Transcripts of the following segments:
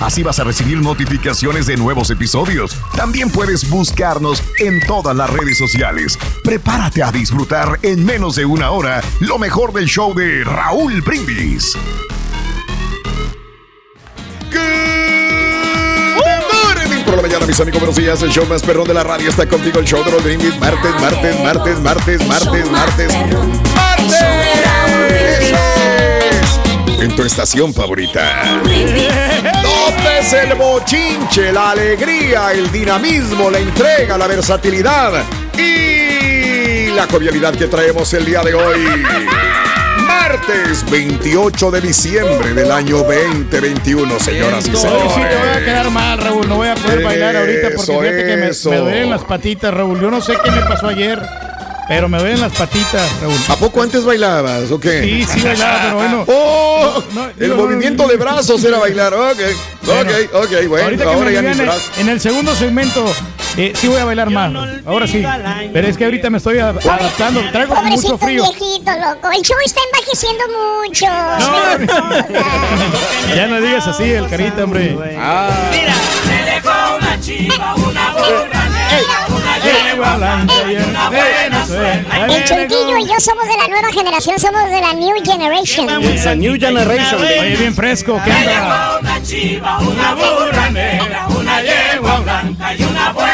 Así vas a recibir notificaciones de nuevos episodios. También puedes buscarnos en todas las redes sociales. Prepárate a disfrutar en menos de una hora lo mejor del show de Raúl Brindis. Por la mañana, mis amigos, buenos días. El show más perrón de la radio está contigo. El show de los brindis. Martes, martes, martes, martes, martes, martes. ¡Martes! ¡Eso es! En tu estación favorita. Notes el bochinche, la alegría, el dinamismo, la entrega, la versatilidad y la jovialidad que traemos el día de hoy. Martes 28 de diciembre del año 2021, señoras y Hoy sí te voy a señores. quedar mal, Raúl. No voy a poder bailar ahorita porque Eso, fíjate que me, me duelen las patitas, Raúl. Yo no sé qué me pasó ayer, pero me duelen las patitas, Raúl. ¿A poco antes bailabas o qué? Sí, sí bailaba, pero bueno. ¡Oh! No, el digo, no, movimiento no, de brazos era bailar. Ok, Bueno, ok, ok, bueno. ahorita que ahora me ya brazos. en el segundo segmento eh, sí voy a bailar más. Ahora sí. Pero es que ahorita me estoy adaptando. Traigo mucho Pobrecito frío. viejito, loco. El show está envejeciendo mucho. Ya no digas así, el carita, hombre. Ah. Mira, le dejó una chiva, una burra El Chuntillo y yo somos de la nueva generación, somos de la New Generation. It's a new generation. Oye, bien fresco. ¿Qué dejó una chiva, una burra negra, una yegua blanca y una buena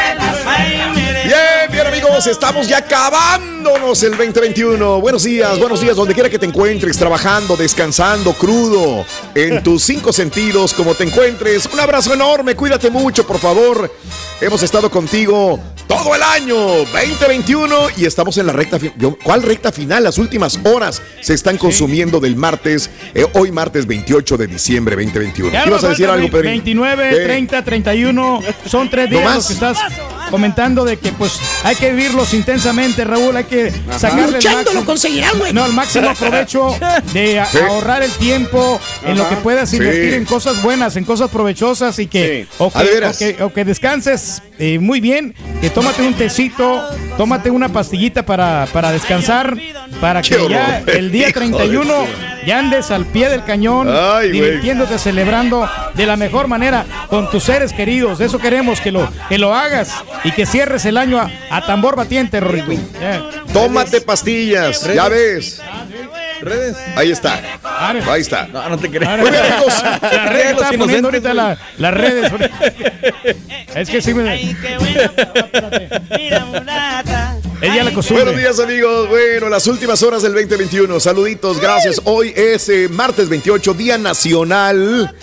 amigos, estamos ya acabándonos el 2021. Buenos días, buenos días, donde quiera que te encuentres, trabajando, descansando, crudo, en tus cinco sentidos, como te encuentres. Un abrazo enorme, cuídate mucho, por favor. Hemos estado contigo todo el año 2021 y estamos en la recta final. ¿Cuál recta final? Las últimas horas se están consumiendo del martes, eh, hoy martes 28 de diciembre 2021. Ya ¿Qué ibas a decir algo, Pedro? 29, 30, 31. Son tres días ¿No los más? que estás comentando de que pues hay que vivirlos intensamente, Raúl. Hay que sacarle el Luchando máximo- lo conseguirán, güey. No, el máximo provecho de Sí. ahorrar el tiempo en lo que puedas Sí. invertir en cosas buenas, en cosas provechosas y que, o, Ah, de que, o que- o que descanses eh, muy bien, que tómate un tecito, tómate una pastillita para, para descansar, para que ya el día hijo de 31 su- ya andes al pie del cañón, Ay, divirtiéndote, celebrando de la mejor manera con tus seres queridos. Eso queremos, que lo, que lo hagas y que cierres el año a, a tambor batiente, Rorrito. Eh. Tómate pastillas, ya ves. Redes. Ahí está. Ahí está. No, no te creas. Muy bien, amigos. La red está poniendo ahorita la- las redes. Es que sí me. Es ya la costumbre. Buenos días amigos, bueno, las últimas horas del 2021, saluditos, gracias. Hoy es eh, martes 28, Día Nacional,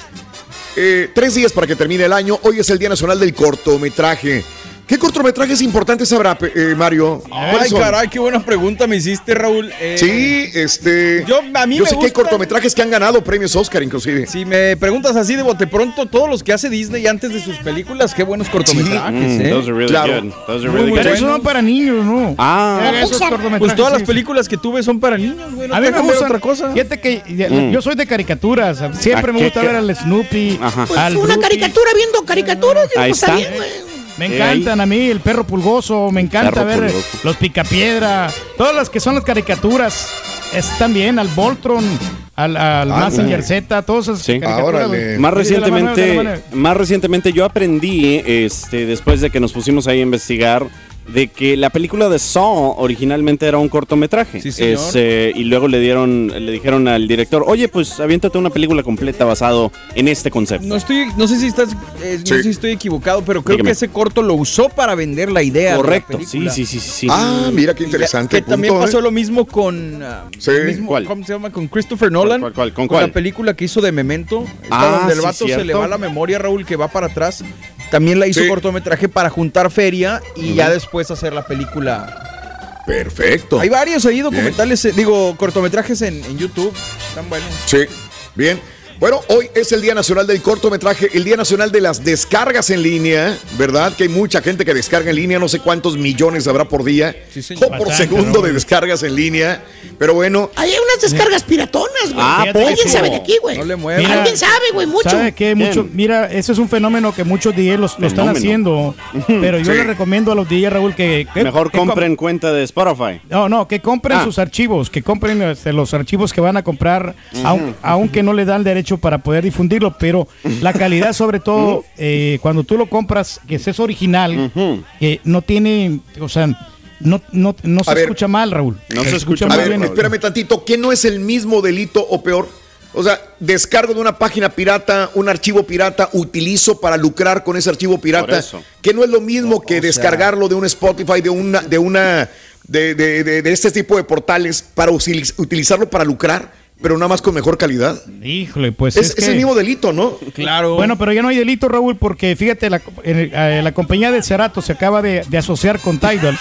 Eh, tres días para que termine el año, hoy es el Día Nacional del Cortometraje. ¿Qué cortometrajes importantes habrá, pe- eh, Mario? Ay, caray, qué buena pregunta me hiciste, Raúl. Eh, Sí, este. Yo, a mí yo me sé que hay cortometrajes que han ganado premios Oscar, inclusive. Si me preguntas así de bote pronto, todos los que hace Disney antes de sus películas, qué buenos cortometrajes, Mm, ¿eh? those are really Claro. good. Those are Muy, really muy good. Pero esos son para niños, ¿no? Ah, esos cortometrajes, Pues todas las sí, sí. películas que tuve son para niños, güey. No A mí me ver gusta otra cosa. Fíjate que Mm. yo soy de caricaturas. Siempre ¿A me gusta qué? ver al Snoopy, Ajá. Pues al una caricatura viendo caricaturas. Ahí pues, está. bien, güey. Me Eh, encantan a mí, el perro pulgoso, me encanta ver pulgoso. los picapiedra, todas las que son las caricaturas están bien, al Voltron, al, al Ah, Messenger no. Z, todas esas Sí. caricaturas. Más recientemente, más recientemente yo aprendí, este, después de que nos pusimos ahí a investigar, de que la película de Saw originalmente era un cortometraje. Sí, señor. Es, eh, y luego le dieron, le dijeron al director, oye, pues aviéntate una película completa basado en este concepto. No estoy, no sé si estás, eh, no Sí. sé si estoy equivocado, pero creo Dígame. que ese corto lo usó para vender la idea. Correcto, de la sí, película. sí, sí, sí. sí. Ah, mira qué ya- interesante. Que también punto, pasó ¿eh? lo mismo con. ah, Sí. mismo- ¿Cuál? ¿Cómo se llama? Con Christopher Nolan. cuál, cuál? ¿Con la cuál? película que hizo de Memento. Ah, donde el sí, vato se le va la memoria, Raúl, que va para atrás. También la hizo Sí. cortometraje para juntar feria y ya después hacer la película. Perfecto. Hay varios ahí documentales, eh, digo, cortometrajes en, en YouTube. Están buenos. Sí, bien. Bueno, hoy es el Día Nacional del Cortometraje, el Día Nacional de las Descargas en línea, ¿verdad? Que hay mucha gente que descarga en línea, no sé cuántos millones habrá por día Sí, señor. o por Bastante, segundo ¿no? de descargas en línea. Pero bueno, Hay unas descargas piratonas, güey. Ah, Alguien sabe de aquí, güey. No le muevas. Mira, Alguien sabe, güey, mucho. ¿Sabe qué? Mucho, Bien. mira, ese es un fenómeno que muchos DJs los- lo, están haciendo. Pero yo Sí. le recomiendo a los DJs, Raúl, que. que- Mejor que compren cuenta de Spotify. No, no, que compren Ah. sus archivos, que compren este, los archivos que van a comprar, aun- aunque no le dan derecho para poder difundirlo, pero la calidad sobre todo, eh, cuando tú lo compras, que es original, que no tiene, o sea, no, no, no se A ver. escucha mal, Raúl. No se escucha a ver, bien. espérame tantito, ¿qué no es el mismo delito o peor? O sea, descargo de una página pirata, un archivo pirata, utilizo para lucrar con ese archivo pirata, que no es lo mismo que descargarlo de un Spotify, de una, de una, de, de- de- de este tipo de portales para utilizarlo para lucrar, pero nada más con mejor calidad. Híjole, pues Es, es, es que- el mismo delito, ¿no? Claro. Bueno, pero ya no hay delito, Raúl, porque fíjate, la, eh, la compañía de Cerato se acaba de, de asociar con Tidal.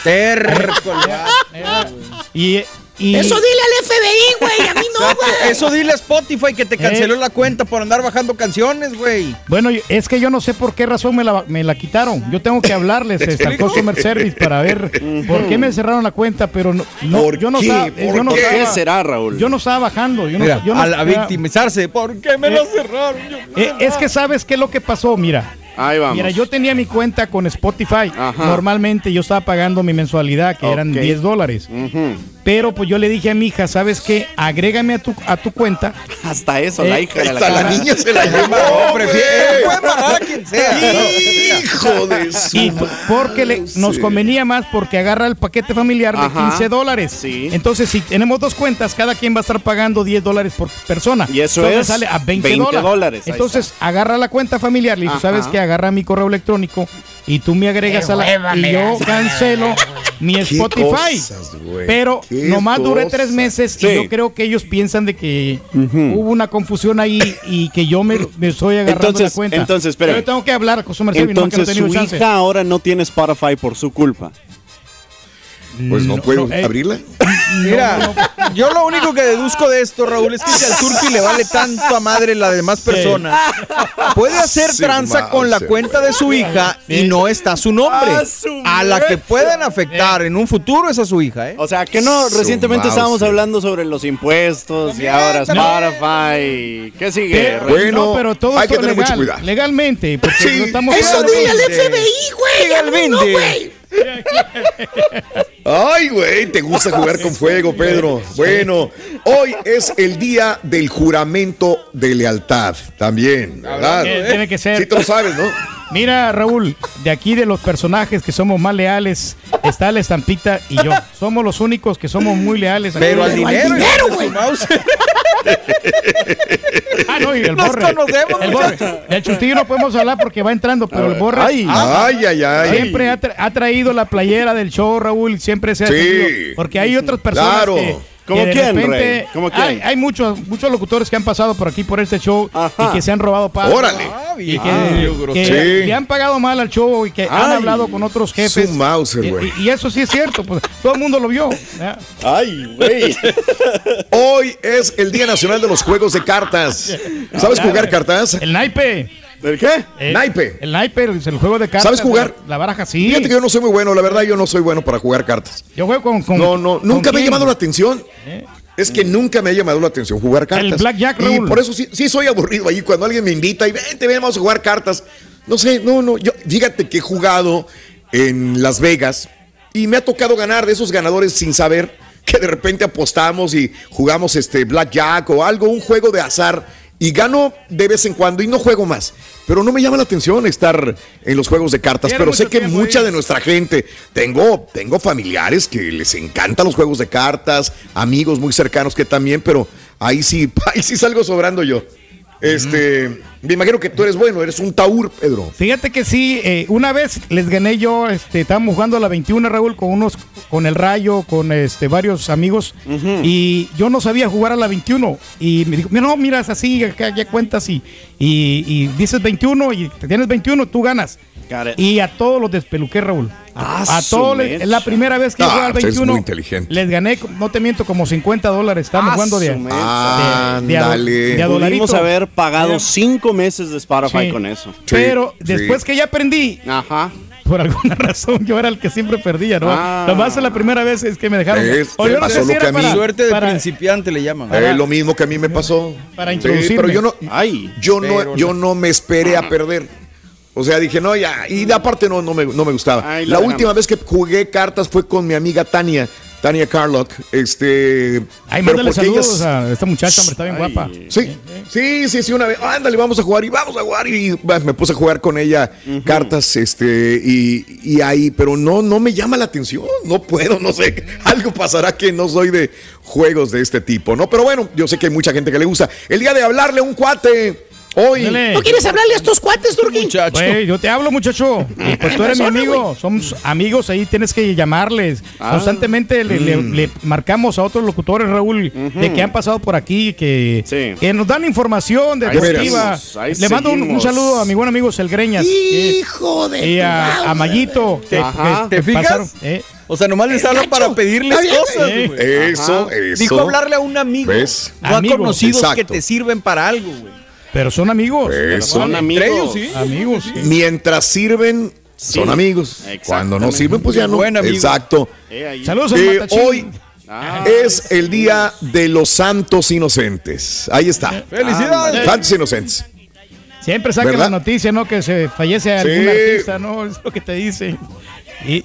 Y, y- Eso dile al FBI, güey. A mí no, güey. Eso dile a Spotify que te canceló Eh. la cuenta por andar bajando canciones, güey. Bueno, es que yo no sé por qué razón me la, me la quitaron. Yo tengo que hablarles este, al Customer Service para ver por qué me cerraron la cuenta, pero no, no- ¿Por yo no qué? estaba, ¿Por yo no qué estaba- ¿Qué será, Raúl? Yo no estaba bajando. Yo no, Mira, yo no- a la victimizarse. ¿Por qué me Eh. lo cerraron? Yo- eh, es que sabes qué es lo que pasó, mira. Ahí vamos. Mira, yo tenía mi cuenta con Spotify. Ajá. Normalmente yo estaba pagando mi mensualidad, que eran Ok. 10 dólares. Pero pues yo le dije a mi hija, ¿sabes qué? Agrégame a tu, a tu cuenta. Hasta eso, Eh, la hija de la Hasta la cara. niña se la llevó. No, puede pagar a quien sea. Hijo de su Y porque le- nos Sí. convenía más porque agarra el paquete familiar de Ajá. 15 dólares. Sí. Entonces, si tenemos dos cuentas, cada quien va a estar pagando 10 dólares por persona. Y eso Entonces, es sale a 20, 20 dólares. dólares, Entonces, agarra la cuenta familiar. Le dijo. ¿sabes qué? Agarra mi correo electrónico y tú me agregas Qué a la. y yo cancelo mi Spotify. cosas, Pero qué nomás duré tres cosas. meses Sí. y yo creo que ellos piensan de que hubo una confusión ahí y que yo me, me estoy agarrando Entonces- la cuenta. entonces. Pero yo tengo que hablar no he Entonces tenido su chance. hija ahora no tiene Spotify por su culpa. Pues no, puedo no, eh. abrirla. Mira, yo lo único que deduzco de esto, Raúl, es que si al Turki le vale tanto a madre las demás personas, puede hacer Sí, tranza con la cuenta de su hija y no está su nombre. Su A la que pueden afectar en un futuro es a su hija, ¿eh? O sea, que no, recientemente estábamos hablando sobre los impuestos y ahora Spotify. ¿Qué sigue? Pero? Bueno, no, pero todo hay que esto tener mucho legal, cuidado. legalmente. Porque no estamos Eso hablando- dile al. FBI, güey. Legalmente. Ay, güey, te gusta jugar con fuego, Pedro. Bueno, hoy es el día del juramento de lealtad. También, ¿verdad? Eh, Tiene que ser. Sí, tú lo sabes, ¿no? Mira, Raúl, de aquí de los personajes que somos más leales, está la estampita y yo. Somos los únicos que somos muy leales. Pero al dinero, dinero, güey. Ah, no, y el Nos borre. conocemos, el borre. Del chutillo no podemos hablar porque va entrando, pero el borre. Ay, ay, ay, ay. Siempre ha, tra- ha traído la playera del show, Raúl. Siempre se ha Sí. Porque hay otras personas Claro. que. ¿Cómo que de quién, repente- Rey? ¿Cómo quién? Hay, hay muchos, muchos locutores que han pasado por aquí por este show y que se han robado pagos. Órale. Ah, Y que, Ah, que. Sí. han pagado mal al show y que han hablado con otros jefes. Mauser, Y- y, y eso sí es cierto, pues todo el mundo lo vio. ¿ya? Ay, güey. Hoy es el Día Nacional de los Juegos de Cartas. ¿Sabes jugar cartas? El naipe. ¿El qué? El, Naipe. El naipe, el, el juego de cartas. ¿Sabes jugar? La, la baraja, sí. Fíjate que yo no soy muy bueno, la verdad, yo no soy bueno para jugar cartas. Yo juego con. con No, no, ¿con nunca me ha llamado la atención. ¿Eh? Es que nunca me ha llamado la atención jugar cartas. El blackjack, Y Raúl. por eso sí, sí soy aburrido ahí cuando alguien me invita y vente, ven, vamos a jugar cartas. No sé, no, no. Yo, fíjate que he jugado en Las Vegas y me ha tocado ganar de esos ganadores sin saber que de repente apostamos y jugamos este blackjack o algo, un juego de azar y gano de vez en cuando y no juego más. Pero no me llama la atención estar en los juegos de cartas, pero sé que tiempo mucha de nuestra gente, tengo, tengo familiares que les encantan los juegos de cartas, amigos muy cercanos que también, pero ahí sí, ahí sí salgo sobrando yo. Este, me imagino que tú eres bueno, eres un taur, Pedro. Fíjate que sí, eh, una vez les gané yo, este, estábamos jugando a la 21, Raúl, con unos, con el Rayo, con este, varios amigos, y yo no sabía jugar a la 21. Y me dijo, no, miras así, acá ya cuentas y, y, y dices 21 y te tienes 21, tú ganas. Y a todos los despeluqué, Raúl. Ah, a su todos, es la primera vez que Ah, jugué al pues es 21. muy inteligente. Les gané, no te miento, como 50 dólares. Estamos Ah, jugando de, de, de, de a- Ándale. de a dolarito. Pudimos haber pagado Eh, cinco meses de Spotify Sí. con eso. Sí, Pero sí. después que ya aprendí, Ajá. por alguna razón yo era el que siempre perdía, ¿no? Ah. Nomás la primera vez es que me dejaron. Es, o yo te no pasó sé si lo era que a mí. para, Suerte de para- principiante le llaman. Eh, lo mismo que a mí me pasó. Para Sí, introducirme. pero yo no, Ay. yo no, yo no. no me esperé a perder. O sea, dije, no, ya. Y de aparte no, no, me, no me gustaba. Ay, la la última vez que jugué cartas fue con mi amiga Tania, Tania Carlock. Este. Ay, pero mándale porque ella saludos a esta muchacha, hombre, está bien Ay. guapa. Sí, sí, sí, sí, una vez. Ándale, vamos a jugar y vamos a jugar. Y bah, me puse a jugar con ella cartas, este, y, y ahí, pero no, no me llama la atención. No puedo, no sé. Algo pasará que no soy de juegos de este tipo, ¿no? Pero bueno, yo sé que hay mucha gente que le gusta. El día de hablarle a un cuate. Hoy. Dale. ¿No quieres hablarle a estos cuates, Turquín? Muchacho. Güey, yo te hablo, muchacho. Pues tú eres mi amigo. Somos amigos ahí, tienes que llamarles. Ah. Constantemente le, le- Mm. le marcamos a otros locutores, Raúl, de que han pasado por aquí, que, Sí. que nos dan información Ahí deportiva. seguimos, Le mando un, saludo a mi buen amigo Selgreñas. Hijo de Y a, a. Mayito. Ajá. que- ¿Te que fijas? pasaron, eh. O sea, nomás les habla para pedirles cosas, güey. güey. Eso, Ajá. eso. Dijo hablarle a un amigo. ¿Ves? No a conocidos que te sirven para algo, güey. Pero son amigos. Eso. Son Entre amigos. ellos, sí. Amigos, sí. Mientras sirven, Sí. son amigos. Cuando no sirven, pues ya no. Buen amigo. Exacto. Eh, ahí. Saludos al Eh, hoy Ah. es el día de los santos inocentes. Ahí está. ¡Felicidades! Santos inocentes. Siempre sacan ¿Verdad? la noticia, ¿no? Que se fallece algún Sí. artista, ¿no? Es lo que te dicen. Y,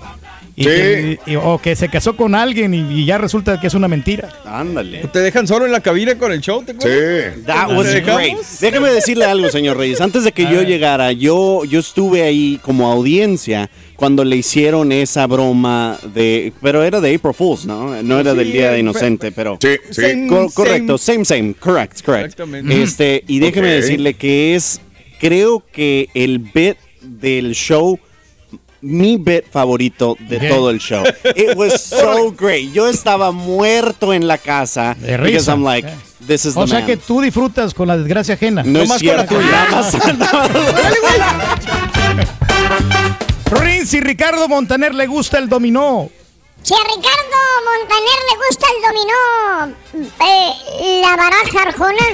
y Sí. que- y- o que se casó con alguien y, y ya resulta que es una mentira. Ándale. ¿Te dejan solo en la cabina con el show? ¿Te acuerdas? Sí. That ¿Te was great. Déjeme decirle algo, señor Reyes. Antes de que yo llegara, yo, yo estuve ahí como audiencia cuando le hicieron esa broma de... Pero era de April Fools, ¿no? No era Sí, del Día de eh, Inocente, pero... Sí, sí. Same, Co- correcto, same. same, correct, correct. Exactamente. Este, y déjeme decirle que es, creo que el bit del show, mi bit favorito de todo el show. It was so great. Yo estaba muerto en la casa De because risa. I'm like, this is O the sea man. que tú disfrutas con la desgracia ajena. no es Nomás con la cierto, tuya. nada más. Rins y Ricardo Montaner le gusta el dominó. Si a Ricardo Montaner le gusta el dominó, eh, la baraja arjona,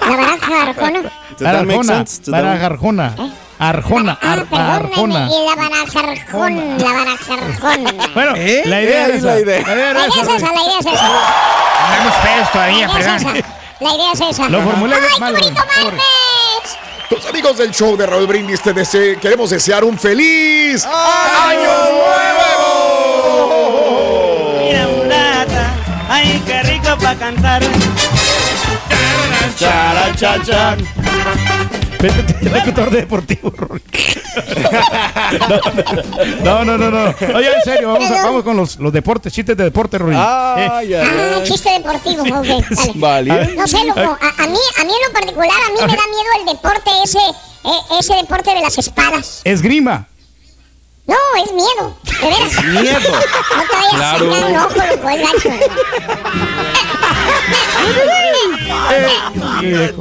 la baraja arjona. That- baraja arjona. Arjona. Ar, ah, Arjona. Y la Banajarjón. La Banajarjón. Bueno, ¿Eh? la idea es esa. La idea es esa, la idea es esa. No hemos pedos todavía, perdón. La idea es esa. Lo formulé ¡Ay, mal, bonito martes! Los amigos del show de Raúl Brindis te dese queremos desear un feliz ¡Año Nuevo! Mira mulata, ay qué rico para cantar. Charachachán chan. Locutor deportivo, Rolly. No, no, no, no. Oye, en serio, vamos, a- vamos con los, los deportes, chistes de deporte. Ay, ay, Ah, ay. chiste deportivo, ok. Vale. No sé, loco, a, a mí, a mí en lo particular, a mí me da miedo el deporte ese, eh, ese deporte de las espadas. Esgrima. No, es miedo, de veras. Miedo. No te vayas Claro. a sacar un ojo, loco, es gacho. Eh,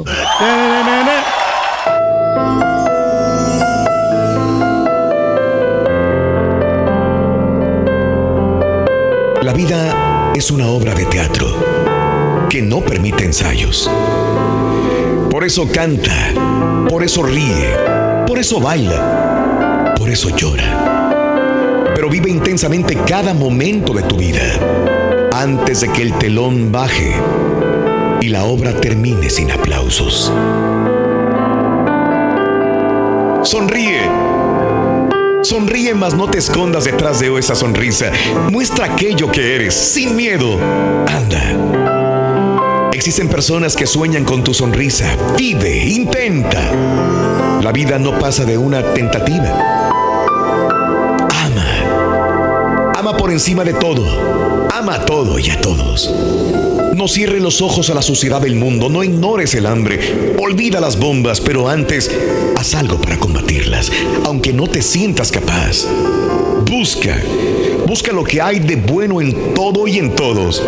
La vida es una obra de teatro que no permite ensayos. Por eso canta, por eso ríe, por eso baila, por eso llora. Pero vive intensamente cada momento de tu vida antes de que el telón baje y la obra termine sin aplausos. Sonríe. Sonríe, mas no te escondas detrás de esa sonrisa. Muestra aquello que eres, sin miedo. Anda. Existen personas que sueñan con tu sonrisa. Vive, intenta. La vida no pasa de una tentativa. Ama. Ama por encima de todo. Ama a todo y a todos. No cierres los ojos a la suciedad del mundo, no ignores el hambre, olvida las bombas, pero antes haz algo para combatirlas, aunque no te sientas capaz. Busca, busca lo que hay de bueno en todo y en todos.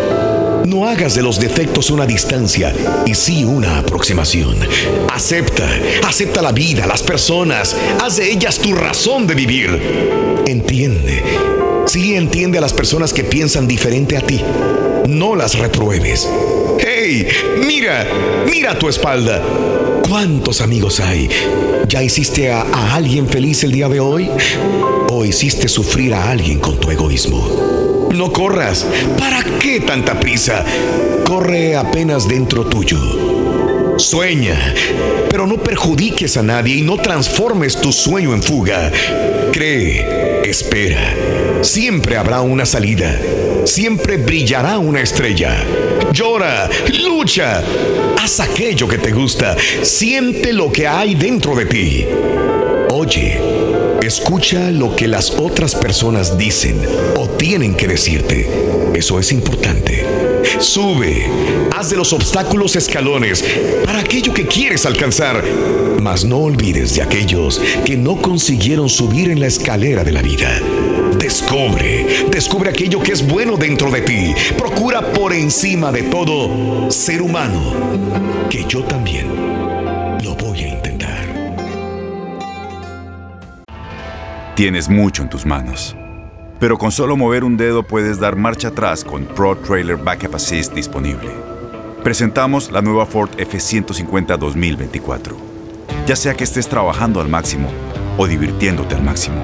No hagas de los defectos una distancia y sí una aproximación. Acepta, acepta la vida, las personas, haz de ellas tu razón de vivir. Entiende, sí entiende a las personas que piensan diferente a ti. No las repruebes. ¡Hey! Mira, mira a tu espalda. ¿Cuántos amigos hay? ¿Ya hiciste a, a alguien feliz el día de hoy? ¿O hiciste sufrir a alguien con tu egoísmo? No corras. ¿Para qué tanta prisa? Corre apenas dentro tuyo. Sueña, pero no perjudiques a nadie y no transformes tu sueño en fuga. Cree, espera. Siempre habrá una salida. Siempre brillará una estrella. Llora, lucha. Haz aquello que te gusta. Siente lo que hay dentro de ti. Oye, escucha lo que las otras personas dicen o tienen que decirte. Eso es importante. Sube, haz de los obstáculos escalones para aquello que quieres alcanzar, mas no olvides de aquellos que no consiguieron subir en la escalera de la vida. Descubre, descubre aquello que es bueno dentro de ti. Procura por encima de todo ser humano, que yo también lo voy a intentar. Tienes mucho en tus manos. Pero con solo mover un dedo puedes dar marcha atrás con Pro Trailer Backup Assist disponible. Presentamos la nueva Ford F150 2024. Ya sea que estés trabajando al máximo o divirtiéndote al máximo,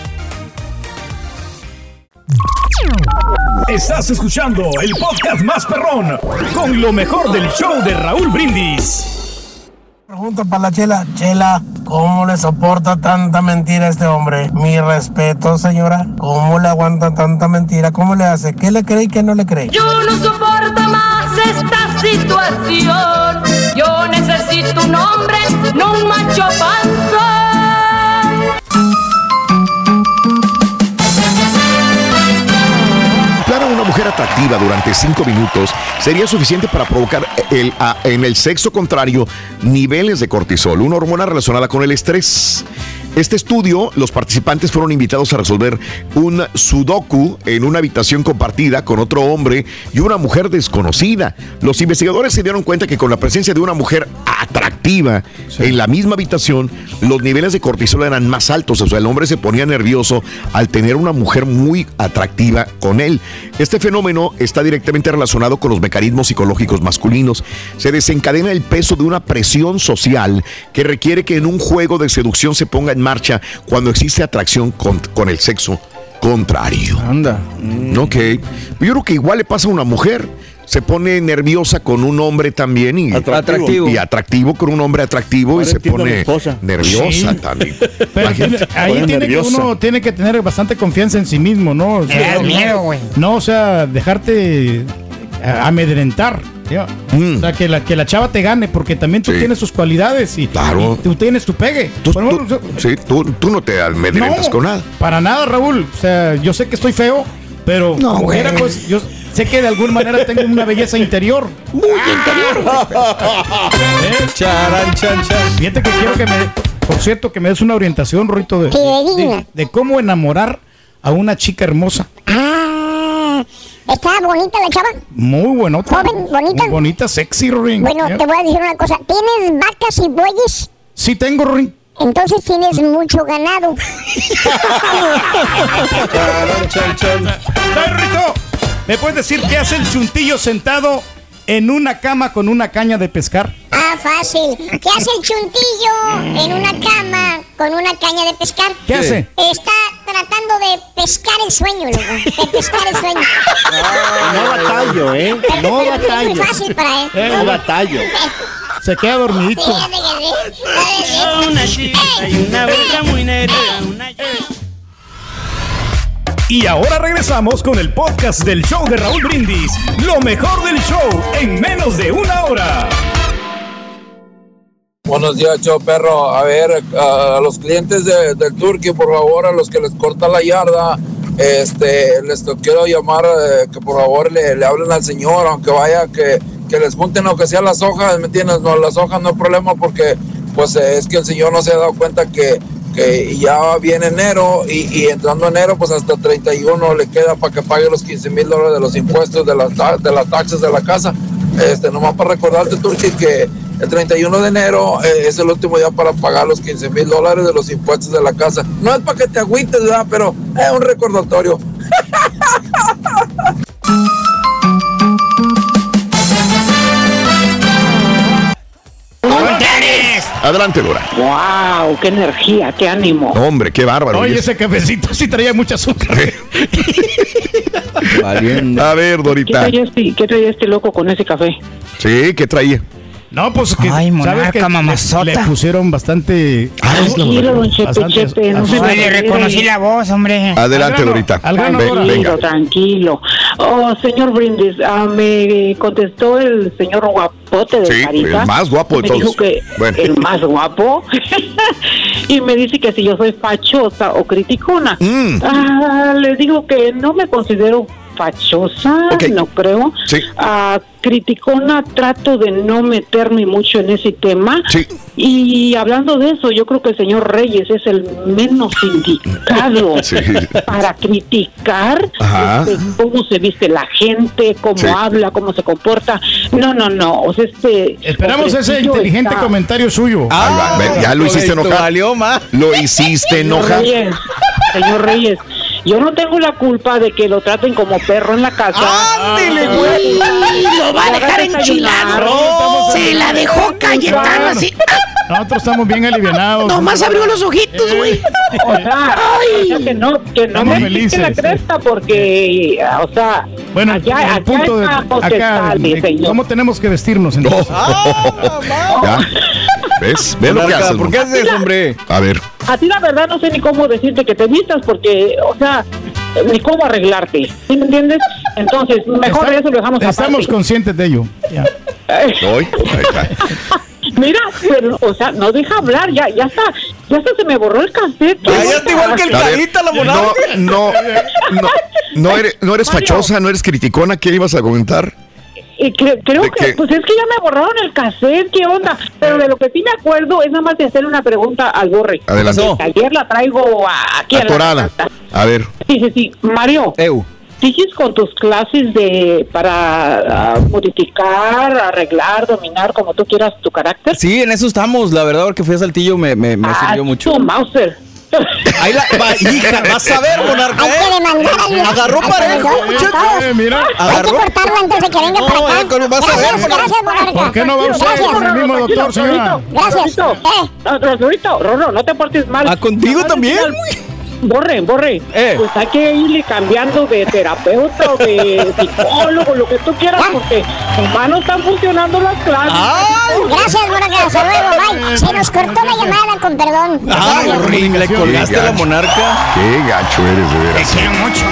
Estás escuchando el podcast más perrón con lo mejor del show de Raúl Brindis. Pregunta para la Chela. Chela, ¿cómo le soporta tanta mentira a este hombre? Mi respeto, señora. ¿Cómo le aguanta tanta mentira? ¿Cómo le hace? ¿Qué le cree y qué no le cree? Yo no soporto más esta situación. Yo necesito un hombre, no un macho panzón. Durante cinco minutos sería suficiente para provocar el, en el sexo contrario niveles de cortisol, una hormona relacionada con el estrés. Este estudio, los participantes fueron invitados a resolver un sudoku en una habitación compartida con otro hombre y una mujer desconocida. Los investigadores se dieron cuenta que con la presencia de una mujer atractiva en la misma habitación, los niveles de cortisol eran más altos. O sea, el hombre se ponía nervioso al tener una mujer muy atractiva con él. Este fenómeno está directamente relacionado con los mecanismos psicológicos masculinos. Se desencadena el peso de una presión social que requiere que en un juego de seducción se ponga en marcha cuando existe atracción con, con el sexo contrario. Anda. Ok. Yo creo que igual le pasa a una mujer. Se pone nerviosa con un hombre también y Atractivo. y atractivo con un hombre atractivo Ahora y se pone nerviosa Sí. también. Pero Imagínate. ahí tiene que uno tiene que tener bastante confianza en sí mismo, ¿no? O sea, no- miedo, güey. No, o sea, dejarte amedrentar. ¿ya? Mm. O sea, que la, que la chava te gane, porque también tú Sí. tienes tus cualidades y, Claro. y tú tienes tu pegue. Tú, sí, tú, tú no te amedrentas no, con nada. Para nada, Raúl. O sea, yo sé que estoy feo, pero No, como pues yo sé que de alguna manera tengo una belleza interior. Muy interior. Charan, chan, chan. Fíjate que quiero que me, por cierto, que me des una orientación, Rito, de, de, de cómo enamorar a una chica hermosa. Ah, ¿está bonita la chava? Muy buenota. Joven, bonita. Muy bonita, sexy, Rorín. Bueno, te voy a decir una cosa. ¿Tienes vacas y bueyes? Sí tengo, Rorín. Entonces tienes mucho ganado. Rito, ¿me puedes decir qué hace el chuntillo sentado en una cama con una caña de pescar? Ah, fácil. ¿Qué hace el chuntillo en una cama con una caña de pescar? ¿Qué hace? Está tratando de pescar el sueño, loco. De pescar el sueño. No batallo, ¿eh? Pero- No pero Es batallo. muy fácil para él. No batallo. Se queda sí. Una chica y una otra muy negra. Una... Y ahora regresamos con el podcast del show de Raúl Brindis. Lo mejor del show en menos de una hora. Buenos días, show perro. A ver, a los clientes de- del Turqui, por favor, a los que les corta la yarda, este, les quiero llamar eh, que por favor le, le hablen al señor, aunque vaya, que, que les junten aunque sea las hojas, ¿me entiendes? No, las hojas no hay problema porque pues eh, es que el señor no se ha dado cuenta que, que ya viene enero y, y entrando enero pues hasta 31 le queda para que pague los 15 mil dólares de los impuestos de las, de las taxas de la casa. Este, nomás para recordarte, Turchi, que el 31 de enero eh, es el último día para pagar los 15 mil dólares de los impuestos de la casa. No es para que te agüites, ¿verdad? Pero es un recordatorio. Adelante, Dora. ¡Wow! ¡Qué energía! ¡Qué ánimo! Hombre, qué bárbaro. Oye, ese cafecito sí traía mucha azúcar. A ver, ¿Qué Dorita. traía, este, ¿Qué traía este loco con ese café? Sí, ¿qué traía? No, pues que Ay, sabes que le- mamazota. le pusieron bastante. Tranquilo, don Chepe bastante Chepe, no se azúcar. Ay, le reconocí la voz, hombre. Adelante, Dorita. Tranquilo, venga. tranquilo. Oh, señor Brindis, ah, me contestó el señor guapote de Sí, Carita. el más guapo de me todos. Dijo que Bueno. el más guapo. y me dice que si yo soy fachosa o criticona. Mm. Ah, le digo que no me considero fachosa, no creo. Sí. Ah, criticona, trato de no meterme mucho en ese tema. Sí. Y hablando de eso, yo creo que el señor Reyes es el menos indicado Sí. para criticar este, cómo se viste la gente, cómo Sí. habla, cómo se comporta. No, no, no. O sea, este Esperamos ese inteligente está- comentario suyo. Ve, ya lo hiciste enojar. valió más. Lo hiciste Señor enojar. Reyes, señor Reyes, yo no tengo la culpa de que lo traten como perro en la casa. ¡Ándele, güey! Lo va a dejar enchilado. Se la dejó Cayetano así. Nosotros estamos bien alivianados. Nomás abrió los ojitos, güey. O sea, o sea, que no, que no Estamos me pique la felices. cresta porque, o sea, Bueno, allá, el allá punto de acá, señor. ¿cómo tenemos que vestirnos entonces? Ya. ¿Ves? Ve lo que haces. ¿Por qué haces eso, hombre? A ver. A ti la verdad no sé ni cómo decirte que te vistas porque, o sea, ni cómo arreglarte, ¿sí me entiendes? Entonces, mejor Está- eso lo dejamos Estamos aparte. conscientes de ello. Ya. Hoy. Está. Mira, pero, o sea, no deja hablar, ya, ya está, ya hasta se me borró el cassette. ¿qué Ay, ya está igual que el A carita, la no, monarca. no, no, no eres, no eres Mario. fachosa, no eres criticona. ¿Qué ibas a comentar? Y cre- creo ¿De que, pues es que ya me borraron el cassette, ¿qué onda? Pero de lo que sí me acuerdo es nada más de hacerle una pregunta al Borre. Adelante. Ayer la traigo a- aquí a la Atorada. garganta. A ver. Sí, sí, sí. Mario, Eu. ¿Sigues con tus clases de para ah, modificar, arreglar, dominar, como tú quieras, tu carácter? Sí, en eso estamos. La verdad, ahora que fui a Saltillo me, me, me Ah, sirvió mucho. tu Mauser. Ahí la, va, hija, vas a ver, monarca. Hay que ¿eh? demandar Agarró parejo, muchacho. Eh, mira, Hay que Agarró. cortarlo antes de que venga No, para acá. vas a ver, gracias, monarca. gracias, monarca. ¿Por qué no va usted Gracias. con el mismo doctor, señora? Gracias. Eh. Rorrito, Rorro, no te portes mal. Ah, contigo también, Borre, borre. Eh. Pues hay que irle cambiando de terapeuta o de psicólogo, lo que tú quieras, porque nomás no están funcionando las clases. ¡Ay! Gracias, monarca. Hasta luego, bye. Se nos cortó la llamada, con perdón. ¡Ay, la horrible! Le colgaste a la monarca. Qué gacho eres, de veras. quiero mucho.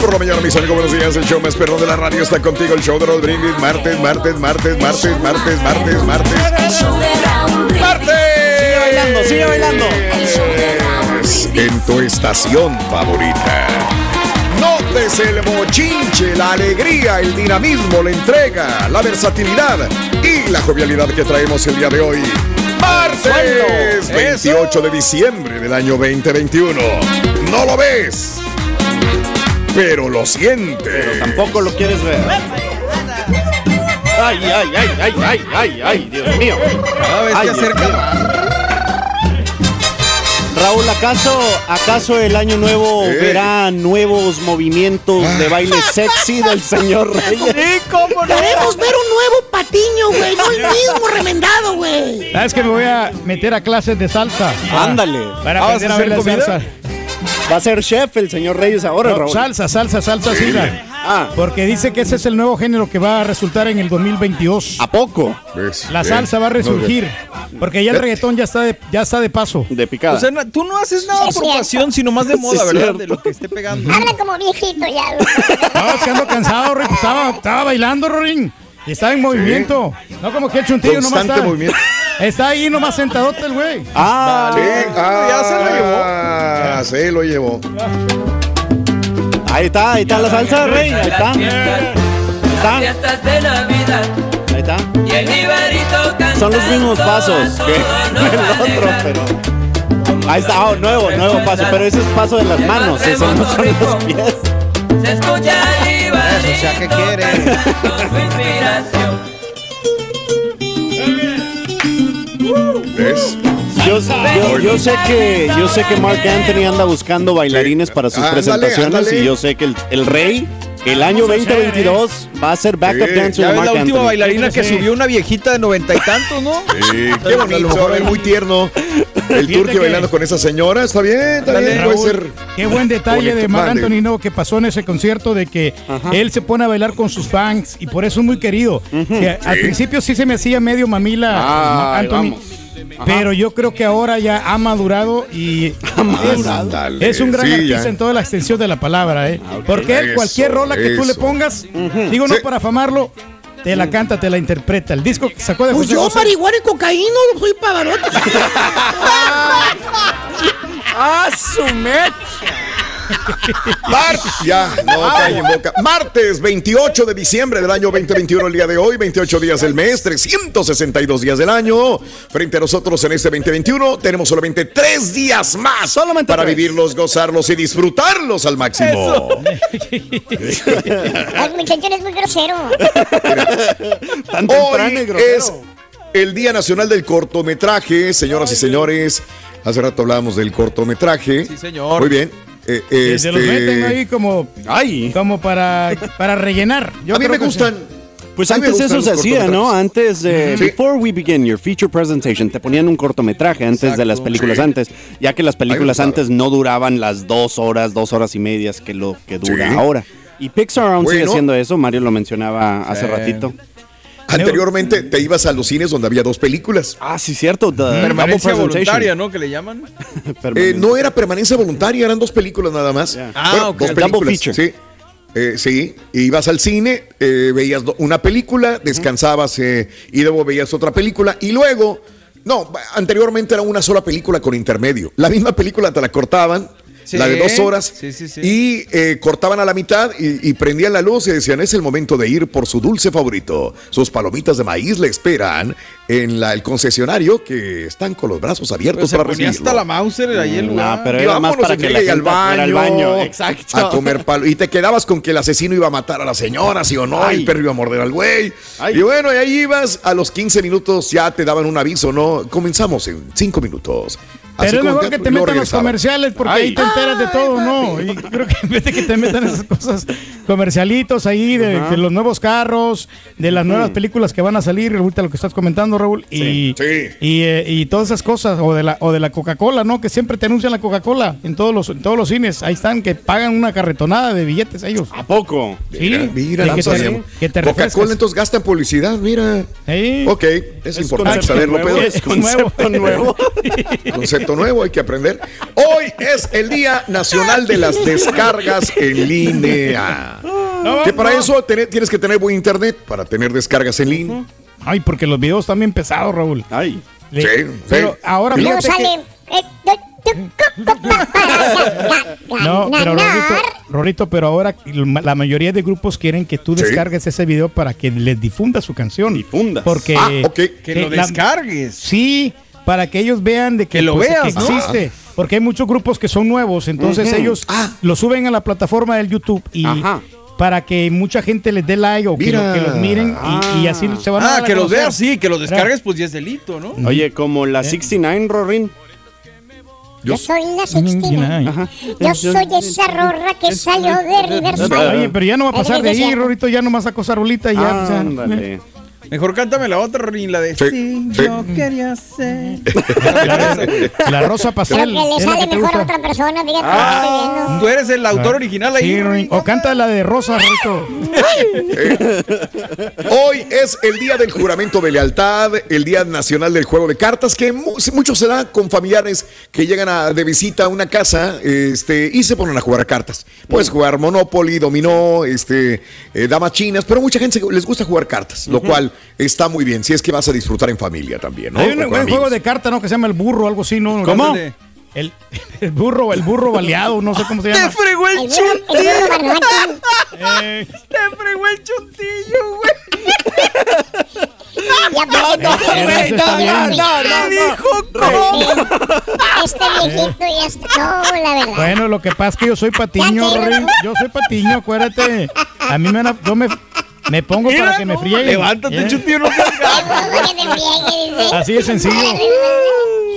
Por la mañana, mis amigos, buenos días. El show más perrón de la radio está contigo. El show de los brindis. Martes, martes, martes, martes, martes, martes, martes. ¡Martes! Sigue bailando, sigue bailando. En tu estación favorita. Nótese el bochinche, la alegría, el dinamismo, la entrega, la versatilidad y la jovialidad que traemos el día de hoy. Martes Sueldo. 28 de diciembre del año 2021. No lo ves, pero lo sientes. Tampoco lo quieres ver. Ay, ay, ay, ay, ay, ay, ay, Dios mío. Cada vez Dios acerca mío. más. Raúl, ¿acaso, ¿acaso el año nuevo Eh. verá nuevos movimientos de baile sexy del señor Reyes? Sí, cómo no. Queremos ver un nuevo patiño, güey. No el mismo remendado, güey. ¿Sabes que me voy a meter a clases de salsa? Ándale. Para ¿Ah, vas aprender a a ver la hacer comida? salsa. Va a ser chef el señor Reyes ahora, No, Raúl. salsa, salsa, salsa, sí. la- Ah, Porque dice que ese es el nuevo género que va a resultar en el 2022. ¿a poco? ¿Ves? La salsa va a resurgir. Porque ya el reggaetón ya está de, ya está de paso. De picada. O sea, no- tú no haces nada Sí, por pasión, sino más de moda, ¿verdad? cierto. De lo que esté pegando. Habla como viejito ya. No, es que ando cansado, Rick. Estaba, estaba bailando, Rorín. Y estaba en movimiento. No como que he hecho un tío nomás Constante está. movimiento. Está ahí nomás sentadote el güey. Ah, Sí, ya se lo llevó. Ah, se lo llevó. ahí está, ahí está la salsa, Rey. Ahí está. Ahí está. De Navidad Ahí está. y el Iberito Son los mismos pasos que el otro, pero. Ahí está, oh, nuevo, nuevo paso, pero ese es paso de las manos, esos no son los pies. Se escucha el Eso, o sea, ¿qué quiere? ¿Ves? Yo, yo- yo sé que yo sé que Mark Anthony anda buscando bailarines para sus Ándale, presentaciones ándale. y yo sé que el, el rey el año 2022 va a ser backup Sí, dancer Ya Mark la última Anthony. bailarina que subió una viejita de noventa y tantos, ¿no? Sí, qué bonito, se va a ver muy tierno. El turque que- bailando con esa señora, está bien, está Dale, bien, puede Raúl, ser. Qué buen detalle bonito. de Marc. Anthony no, que pasó en ese concierto de que él se pone a bailar con sus fans y por eso es muy querido. Que Al principio sí se me hacía medio mamila Ah, Anthony, vamos. Pero yo creo que ahora ya ha madurado y es, un gran sí, artista ya. en toda la extensión de la palabra, ¿eh? Porque él, Eso, cualquier rola que tú le pongas, digo no Sí. para afamarlo, te la canta, te la interpreta. El disco que sacó de Pues José yo, José- marihuana y cocaína, soy pavarotti. ¡Ah, su mecha! Mar- ya, no cae en boca. Martes 28 de diciembre del año 2021, el día de hoy, 28 días del mes, 362 días del año. Frente a nosotros en este 2021 tenemos solamente tres días más para tres. vivirlos, gozarlos y disfrutarlos al máximo. Ay, muchacho, eres muy grosero. Tan Hoy temprano y grosero. es el Día Nacional del Cortometraje, señoras y señores. Hace rato hablábamos del cortometraje. Sí, señor. Muy bien. Eh, Que Se los este, meten ahí como, como para, para rellenar. Yo a mí me gustan. Pues antes eso se hacía, ¿no? Antes de Sí. before we begin your feature presentation te ponían un cortometraje antes de las películas Sí. antes, ya que las películas antes no duraban las dos horas, dos horas y medias que lo que dura Sí. ahora. Y Pixar aún sigue haciendo eso, Mario lo mencionaba hace Sí. ratito. Anteriormente te ibas a los cines donde había dos películas. Ah, sí, cierto. the double Permanencia voluntaria, ¿no? Que le llaman. Eh, no era permanencia voluntaria, eran dos películas nada más. Ah, ok. Dos Double películas. feature. Sí. Eh, sí, ibas al cine, eh, veías una película, descansabas eh, y luego veías otra película y luego, no, anteriormente era una sola película con intermedio. La misma película te la cortaban, Sí. la de dos horas, Sí, sí, sí. y eh, cortaban a la mitad y, y prendían la luz y decían, es el momento de ir por su dulce favorito. Sus palomitas de maíz le esperan en la- el concesionario que están con los brazos abiertos Pero se para recibirlo. hasta la Mauser ahí el No, lugar. pero era más vámonos para que la gente al baño. Exacto. A comer palo. Y te quedabas con que el asesino iba a matar a la señora, sí o no. Ay. El perro iba a morder al güey. Ay. Y bueno, y ahí ibas. A los 15 minutos ya te daban un aviso, ¿no? Comenzamos en 5 minutos. Así Pero es mejor que te metan los comerciales porque Ay. ahí te enteras de todo, ¿no? Y creo que en vez de que te metan esas cosas, comercialitos ahí de, los nuevos carros, de las nuevas películas que van a salir, ahorita lo que estás comentando, Raúl, y, Sí. y, eh, y todas esas cosas, o de la, o de la Coca-Cola, ¿no? Que siempre te anuncian la Coca-Cola en todos los, en todos los cines. Ahí están, que pagan una carretonada de billetes ellos. ¿A poco? Sí, Mira, mira, que te, de- que te Coca-Cola entonces gasta en publicidad, mira. Sí. Ok, es, importante saberlo, nuevo, Pedro. es concepto nuevo. Concepto nuevo, hay que aprender. Hoy es el Día Nacional de las Descargas en Línea. que para eso tienes que tener buen internet para tener descargas en línea. Ay, porque los videos están bien pesados, Raúl. Ay. Le- Sí, pero sí. ahora Y Luego fíjate que- sale. de- de- co- co- pa- para No, pero. Rorito, Rorito, pero ahora la mayoría de grupos quieren que tú Sí. descargues ese video para que les difunda su canción. Difundas. Porque Ah. Que lo la- descargues. sí, para que ellos vean de que, Que lo pues, veas, que ¿no? existe. Porque hay muchos grupos que son nuevos, entonces ellos Ah. lo suben a la plataforma del YouTube y Ajá. para que mucha gente les dé like o que, lo- Mira. que los miren y, y así se van a Ah, a que los veas, sí, que los descargues, pues ya es delito, ¿no? Oye, como la 69, Rorin. Yo soy la 69. Ajá. Yo soy esa rorra que salió de Riverside. Oye, pero ya no va a pasar de ahí. Rorito, ya nomás sacó Sarulita y ya. Mejor cántame la otra, Rin, la de Sí, Sí, sí. yo quería ser. La rosa pastel. que le la sale que mejor a otra persona, fíjate, Ah, tú eres el autor original ahí. Sí, Rin. O canta la de Rosa, Rorito. Hoy es el Día del Juramento de Lealtad, el Día Nacional del Juego de Cartas, que mu- mucho se da con familiares que llegan a- de visita a una casa este, y se ponen a jugar a cartas. Puedes jugar Monopoly, Dominó, este, eh, damas chinas, pero mucha gente se- les gusta jugar cartas, lo cual está muy bien, si es que vas a disfrutar en familia también, ¿no? Hay un amigos. juego de carta, ¿no? Que se llama el burro, algo así, ¿no? ¿Cómo? El, el burro, el burro baleado, no sé cómo se Te llama. fregó el chuntillo. Eh, Te fregó el chuntillo, güey. Para que te no, este está bien. dijo cómo? Este viejito ya está. No, la verdad. bueno, lo que pasa es que yo soy patiño. Yo soy patiño, acuérdate. A mí me van a- yo me, me pongo para que me no, frieguen. Levántate, Eh, chuntillo, no te friegue. Así de sencillo.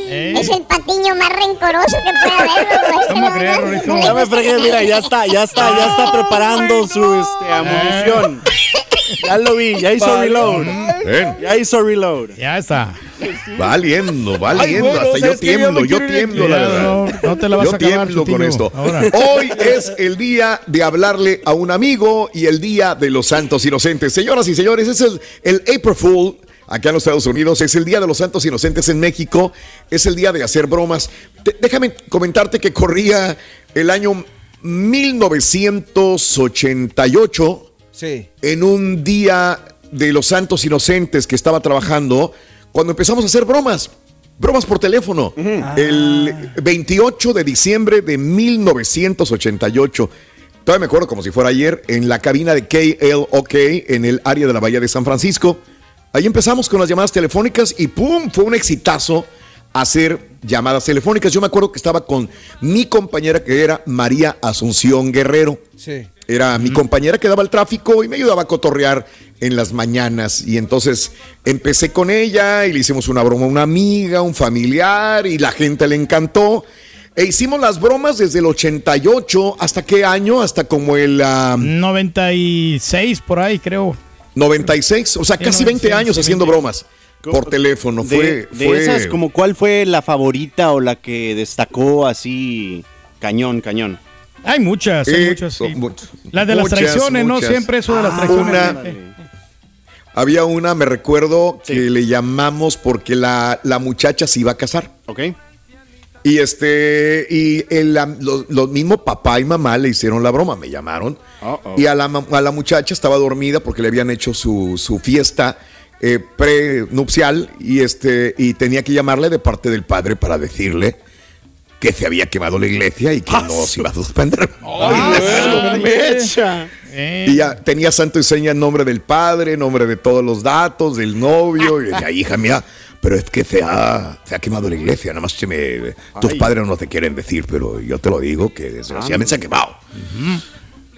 Eh. Es el patiño más rencoroso que puede haber, güey. ¿Cómo crees, Rorito? Ya me fregué, mira, ya está, ya está, ya está preparando su este, amunición. Ya lo vi, ya hizo reload. Ya hizo reload. Ya está. Valiendo, valiendo, bueno, hasta yo tiemblo, yo ir tiemblo, la verdad. no, no te la vas Yo a acabar, tiemblo con esto. Ahora. Hoy es el día de hablarle a un amigo y el día de los santos inocentes. Señoras y señores, es el, el April Fool. Acá en los Estados Unidos es el Día de los Santos Inocentes en México, es el día de hacer bromas. Te- déjame comentarte que corría el año 1988 Sí. en un día de los santos inocentes que estaba trabajando cuando empezamos a hacer bromas. Bromas por teléfono. El 28 de diciembre de 1988. Todavía me acuerdo como si fuera ayer, en la cabina de KLOK en el área de la Bahía de San Francisco. Ahí empezamos con las llamadas telefónicas y ¡pum! Fue un exitazo hacer llamadas telefónicas. Yo me acuerdo que estaba con mi compañera que era María Asunción Guerrero. Sí. Era mi compañera que daba el tráfico y me ayudaba a cotorrear en las mañanas. Y entonces empecé con ella y le hicimos una broma a una amiga, un familiar y la gente le encantó. E hicimos las bromas desde el 88 hasta qué año, hasta como el ah, 96 por ahí, creo. 96, o sea, Sí, casi 20 96, años haciendo 20. bromas por teléfono. De, Fue, de fue- esas, como cuál fue la favorita o la que destacó así cañón, cañón. Hay muchas, hay Eh, muchas. sí. mu- Las de las muchas, traiciones, ¿no? muchas. Siempre eso de las Ah, traiciones. una- Había una, me recuerdo, que le llamamos porque la, la muchacha se iba a casar. Ok. Y este, y el, la- lo, lo mismo papá y mamá le hicieron la broma, me llamaron. Y a la, a la muchacha estaba dormida porque le habían hecho su, su fiesta eh, prenupcial y este, y tenía que llamarle de parte del padre para decirle que se había quemado la iglesia y que no se iba a suspender. Y ya tenía santo y seña en nombre del padre, nombre de todos los datos, del novio. Y decía, hija mía, pero es que se ha, se ha quemado la iglesia. Nada más se me, tus padres no te quieren decir, pero yo te lo digo que desgraciadamente se ha quemado.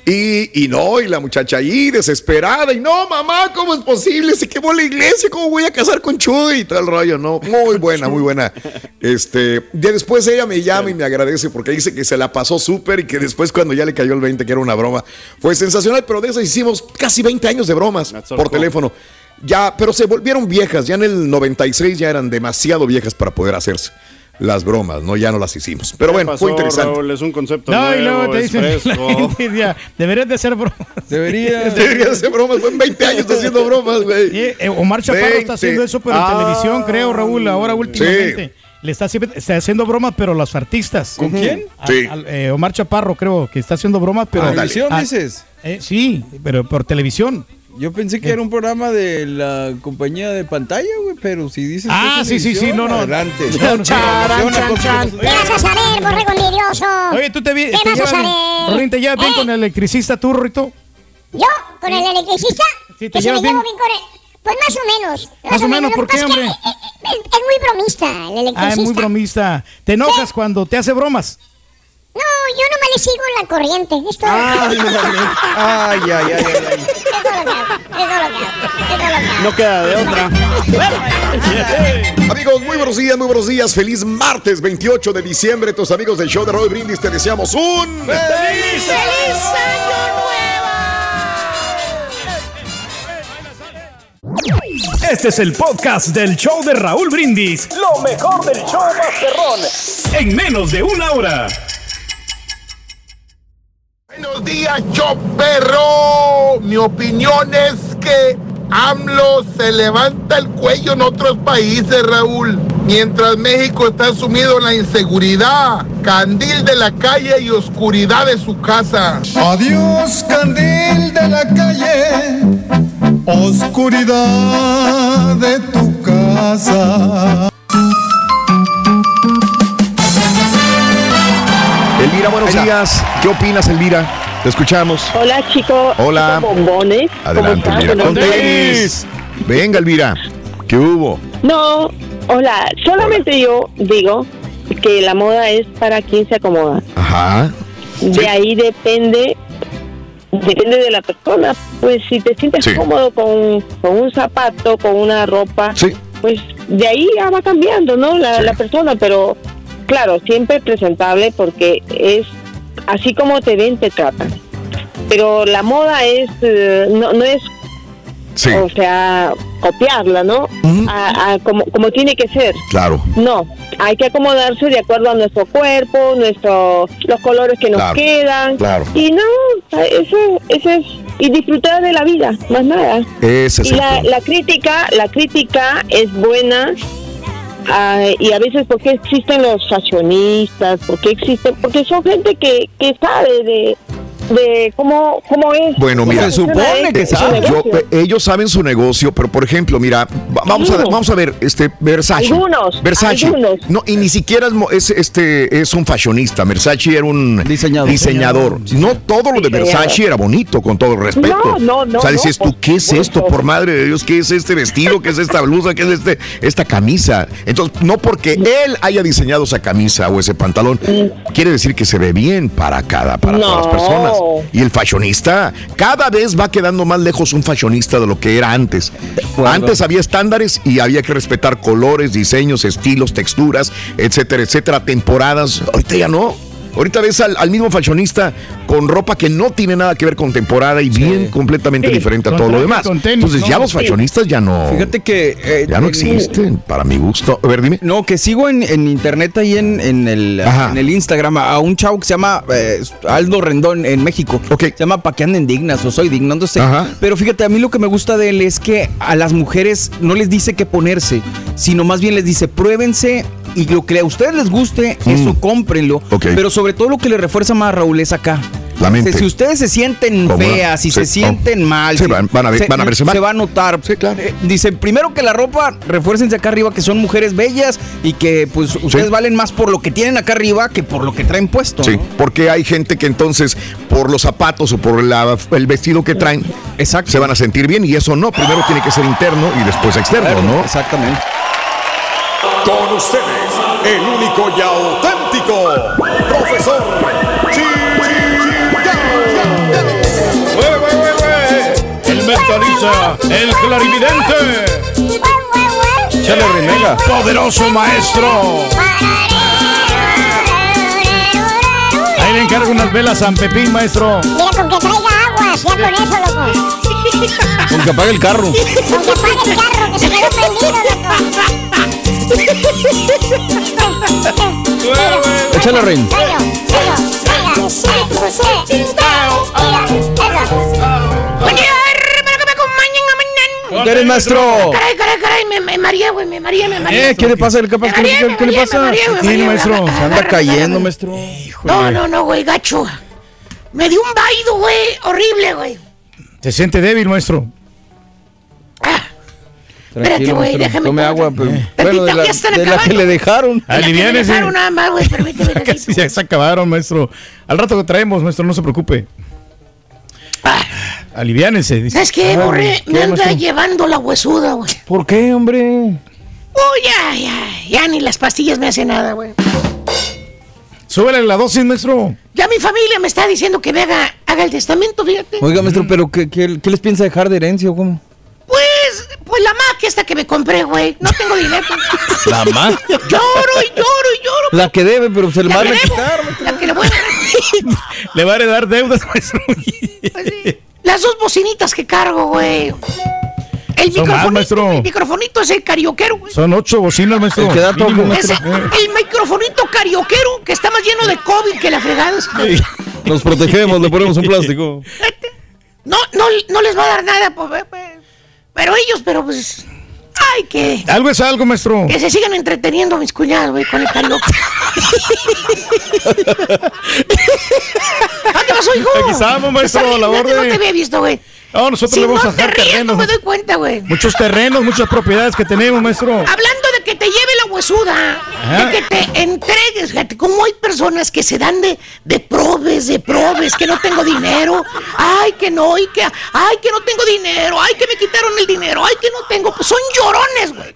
Y, y no, y la muchacha ahí desesperada, y no, mamá, ¿cómo es posible? Se quemó la iglesia, ¿cómo voy a casar con Chuy? Y todo el rollo, ¿no? Muy buena, muy buena. Este, ya después ella me llama y me agradece porque dice que se la pasó súper y que después cuando ya le cayó el 20, que era una broma, fue sensacional, pero de esas hicimos casi 20 años de bromas por teléfono. Ya, pero se volvieron viejas, ya en el 96 ya eran demasiado viejas para poder hacerse las bromas, ¿no? Ya no las hicimos. Pero bueno, fue interesante. Raúl, es un concepto No, y luego te dicen, deberías de hacer bromas. Debería. Debería hacer bromas, fue 20 años haciendo bromas, güey. Eh, Omar Chaparro 20. está haciendo eso, pero en Ah. televisión, creo, Raúl, ahora últimamente. Le está, haciendo- está haciendo bromas, pero los artistas. ¿Con quién? A- Sí. al- eh, Omar Chaparro, creo, que está haciendo bromas, pero. ¿Televisión Ah, dices? eh, sí, pero por televisión. Yo pensé que era un programa de la compañía de pantalla, güey, pero si dices. Ah, que es sí, sí, sí, no, no. Adelante. No, no, Charan, chan. ¿Qué vas a saber, borrego envidioso? Oye, ¿tú te, vi- ¿Qué te vas a saber? Rorín, ¿te llevas bien ¿Eh? con el electricista tú, Rorrito? ¿Yo? ¿Con el electricista? Sí, ¿te llevas bien? llevo bien con él. Pues más o menos. Más o menos, ¿por qué, pasa es hombre? eh, eh, Es, es muy bromista el Ah, electricista. es muy bromista. ¿Te enojas cuando te hace bromas? No, yo nomás le sigo la corriente. Es todo. Ay, ay, ay, ay, ay. Es todo lo que hago. Es todo lo que hago. Es todo lo que hago. No queda de otra. Amigos, muy buenos días, muy buenos días. Feliz martes 28 de diciembre. Tus amigos del show de Roy Brindis te deseamos un ¡Feliz, feliz año Este es el podcast del show de Raúl Brindis. Lo mejor del show Masterrón. En menos de una hora. Buenos días, yo perro. Mi opinión es que AMLO se levanta el cuello en otros países, Raúl. Mientras México está sumido en la inseguridad, candil de la calle y oscuridad de su casa. Adiós, candil de la calle, oscuridad de tu casa. Elvira, buenos días. ¿Qué opinas, Elvira? Te escuchamos. Hola chicos. Hola. bombones. Adelante, ¿Cómo Elvira. Con tenis. Venga, Elvira. ¿Qué hubo? No, hola. Solamente yo digo que la moda es para quien se acomoda. Ajá. De ahí depende depende de la persona. Pues si te sientes Sí. cómodo con, con un zapato, con una ropa, Sí. pues de ahí ya va cambiando, ¿no? La, la persona, pero claro, siempre presentable porque es así como te ven, te tratan. Pero la moda es, eh, no, no es, o sea, copiarla, ¿no? A- a como, como tiene que ser. Claro. No, hay que acomodarse de acuerdo a nuestro cuerpo, nuestro, los colores que nos Claro, quedan. claro. Y no, eso, eso es, y disfrutar de la vida, más nada. Ese es y la, la crítica, la crítica es buena. Ah, y a veces, ¿por qué existen los fashionistas? ¿Por qué existen? Porque son gente que, que sabe de, de cómo, cómo es. Bueno, mira, funciona esto, es un Yo- eh, ellos saben su negocio, pero por ejemplo, mira, va- vamos a vamos a ver este Versace. Algunos, Versace. algunos. No, y ni siquiera es, este es un fashionista. Versace era un diseñador. No todo lo de Diseñador. Versace era bonito, con todo el respeto. No, no, no, O sea, no, dices tú, ¿qué es esto? Por madre de Dios, ¿qué es este vestido? ¿Qué es esta blusa? ¿Qué es este esta camisa? Entonces, no porque él haya diseñado esa camisa o ese pantalón, quiere decir que se ve bien para cada para todas las No. personas. Y el fashionista, cada vez va quedando más lejos un fashionista de lo que era antes. Antes había estándares y había que respetar colores, diseños, estilos, texturas, etcétera, etcétera, temporadas. Ahorita ya no. Ahorita ves al, al mismo fashionista con ropa que no tiene nada que ver con temporada y bien completamente Sí, diferente a con todo lo demás. tenis, Entonces ya los Sí. fashionistas ya no. Fíjate que. eh, ya no eh, existen, para mi gusto. A ver, dime. No, que sigo en, en internet ahí en, en el, Ajá. en el Instagram a un chavo que se llama eh, Aldo Rendón en México. Se llama Pa' que anden dignas o soy digno, no sé. Pero fíjate, a mí lo que me gusta de él es que a las mujeres no les dice qué ponerse, sino más bien les dice pruébense y lo que a ustedes les guste, Mm. eso cómprenlo. Ok. Pero sobre todo lo que le refuerza más a Raúl es acá. La mente. Si ustedes se sienten feas, si Sí, se sienten oh. mal, Sí, si- van- van a ver- van a verse mal. Se va a notar. Eh, Dice, primero que la ropa, refuércense acá arriba que son mujeres bellas y que pues ustedes valen más por lo que tienen acá arriba que por lo que traen puesto. Sí, ¿no? porque hay gente que entonces por los zapatos o por la- el vestido que traen se van a sentir bien y eso no, primero tiene que ser interno y después externo, ¿no? Exactamente. Con ustedes, el único y auténtico profesor El mentaliza, el clarividente. Chale, Renega. Poderoso maestro. Ahí le encargo unas velas a San Pepín, maestro. Mira, con que traiga aguas, ya con eso, loco. Con que apague el carro. Con que apague el carro, que se quedó prendido, loco. Échale, mañana. ¿Qué eres, maestro? Caray, caray, caray, me, me mareé, güey, me mareé, me mareé. Eh, ¿qué le pasa? ¿Qué, pasa? ¿Qué, le pasa? me mareé, me ¿Qué tiene, mareé, maestro? Se anda cayendo, maestro. No, no, no, güey, gacho. Me dio un baido, güey, horrible, güey. Se siente débil, maestro. Tranquilo, güey, maestro, déjame Tome agua, pero, Pepita, bueno, de la, de la que le dejaron. Aliviánese. Dejaron nada más, güey, permíteme. Ya se acabaron, maestro. Al rato que traemos, maestro, no se preocupe. Aliviánese. dice. ¿Sabes qué, borré? ¿Qué, Me anda maestro? llevando la huesuda, güey. ¿Por qué, hombre? Oh, ya, ya, ya ni las pastillas me hacen nada, güey. Súbele la dosis, maestro. Ya mi familia me está diciendo que me haga, haga el testamento, fíjate. Oiga, maestro, pero ¿qué, qué, qué les piensa dejar de herencia o cómo? Pues, pues la Mac esta que me compré, güey. No tengo dinero. La Mac. Lloro y lloro y lloro. La que debe, pero se le La va a quitar. La que le voy a Le va a heredar deudas, maestro. Las dos bocinitas que cargo, güey. El Son microfonito, el microfonito es el carioquero, güey. Son ocho bocinas, maestro. El que da todo, Mínimo, maestro. Ese, Eh. el microfonito carioquero que está más lleno de COVID que la fregada. Nos protegemos, le ponemos un plástico. No, no, no les va a dar nada, pues, pe- pe- pero ellos, pero pues. Ay, que. Algo es algo, maestro. Que se sigan entreteniendo mis cuñados, güey, con el carioca. ¿A qué pasó, hijo? Aquí estamos, maestro, a la bien, No orden. te había visto, güey. No, nosotros Si le vamos no a dejar te ríes, terrenos. No me doy cuenta, güey. Muchos terrenos, muchas propiedades que tenemos, maestro. Hablando de que te lleve la huesuda, Ajá. de que te entregues, fíjate, como hay personas que se dan de, de probes, de probes, que no tengo dinero, ay, que no, y que, ay, que no tengo dinero, ay, que me quitaron el dinero, ay, que no tengo, pues son llorones, güey.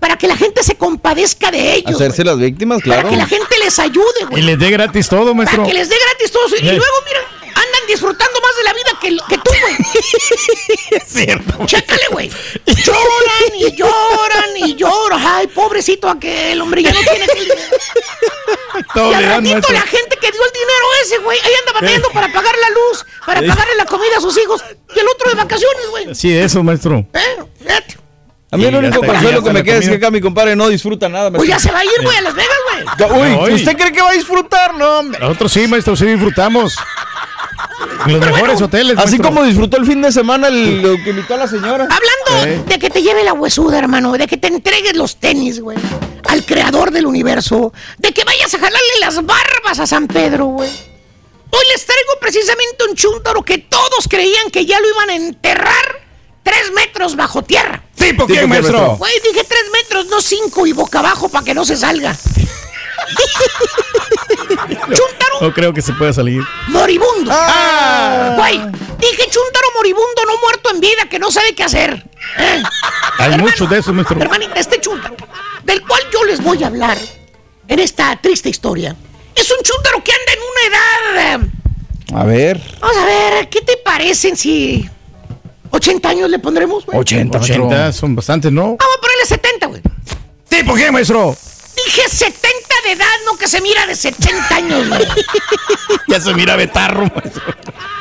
Para que la gente se compadezca de ellos, Hacerse las víctimas, para claro. que la gente les ayude, Y güey. les dé gratis todo, maestro. Para que les dé gratis todo. Y luego, mira, andan disfrutando de la vida que, que tú, güey. Es cierto. Chécale, güey. Lloran y lloran y lloran. Ay, pobrecito aquel, hombre, ya no tiene que y al ratito la gente que dio el dinero ese, güey, ahí anda batallando para pagar la luz, para Eh. pagarle la comida a sus hijos. Y el otro de vacaciones, güey. Sí, eso, maestro. A mí ya único consuelo que me queda es que acá mi compadre no disfruta nada. Pues ya se va a ir, güey, a Las Vegas, güey. Uy. ¿usted cree que va a disfrutar? No, hombre. Nosotros sí, maestro, sí disfrutamos. Los mejores hoteles, Así maestro. como disfrutó el fin de semana el, lo que invitó a la señora. Hablando Eh. de que te lleve la huesuda, hermano, de que te entregues los tenis, güey, al creador del universo, de que vayas a jalarle las barbas a San Pedro, güey. Hoy les traigo precisamente un chúntaro que todos creían que ya lo iban a enterrar tres metros bajo tierra. ¿Tipo quién, maestro? Güey, dije tres metros, no cinco y boca abajo para que no se salga. chúntaro No creo que se pueda salir. moribundo. Ah. Güey, dije chúntaro moribundo, no muerto en vida, que no sabe qué hacer. ¿Eh? Hay muchos de esos, maestro. Hermanita, este chúntaro, del cual yo les voy a hablar en esta triste historia, es un chúntaro que anda en una edad. eh, A ver. Vamos a ver, ¿qué te parecen si 80 años le pondremos, güey? 80, 80 son bastantes, ¿no? Vamos a ponerle 70, güey. ¿Tipo quién, maestro? Dije 70 de edad, no que se mira de 70 años, güey. Ya se mira betarro, maestro.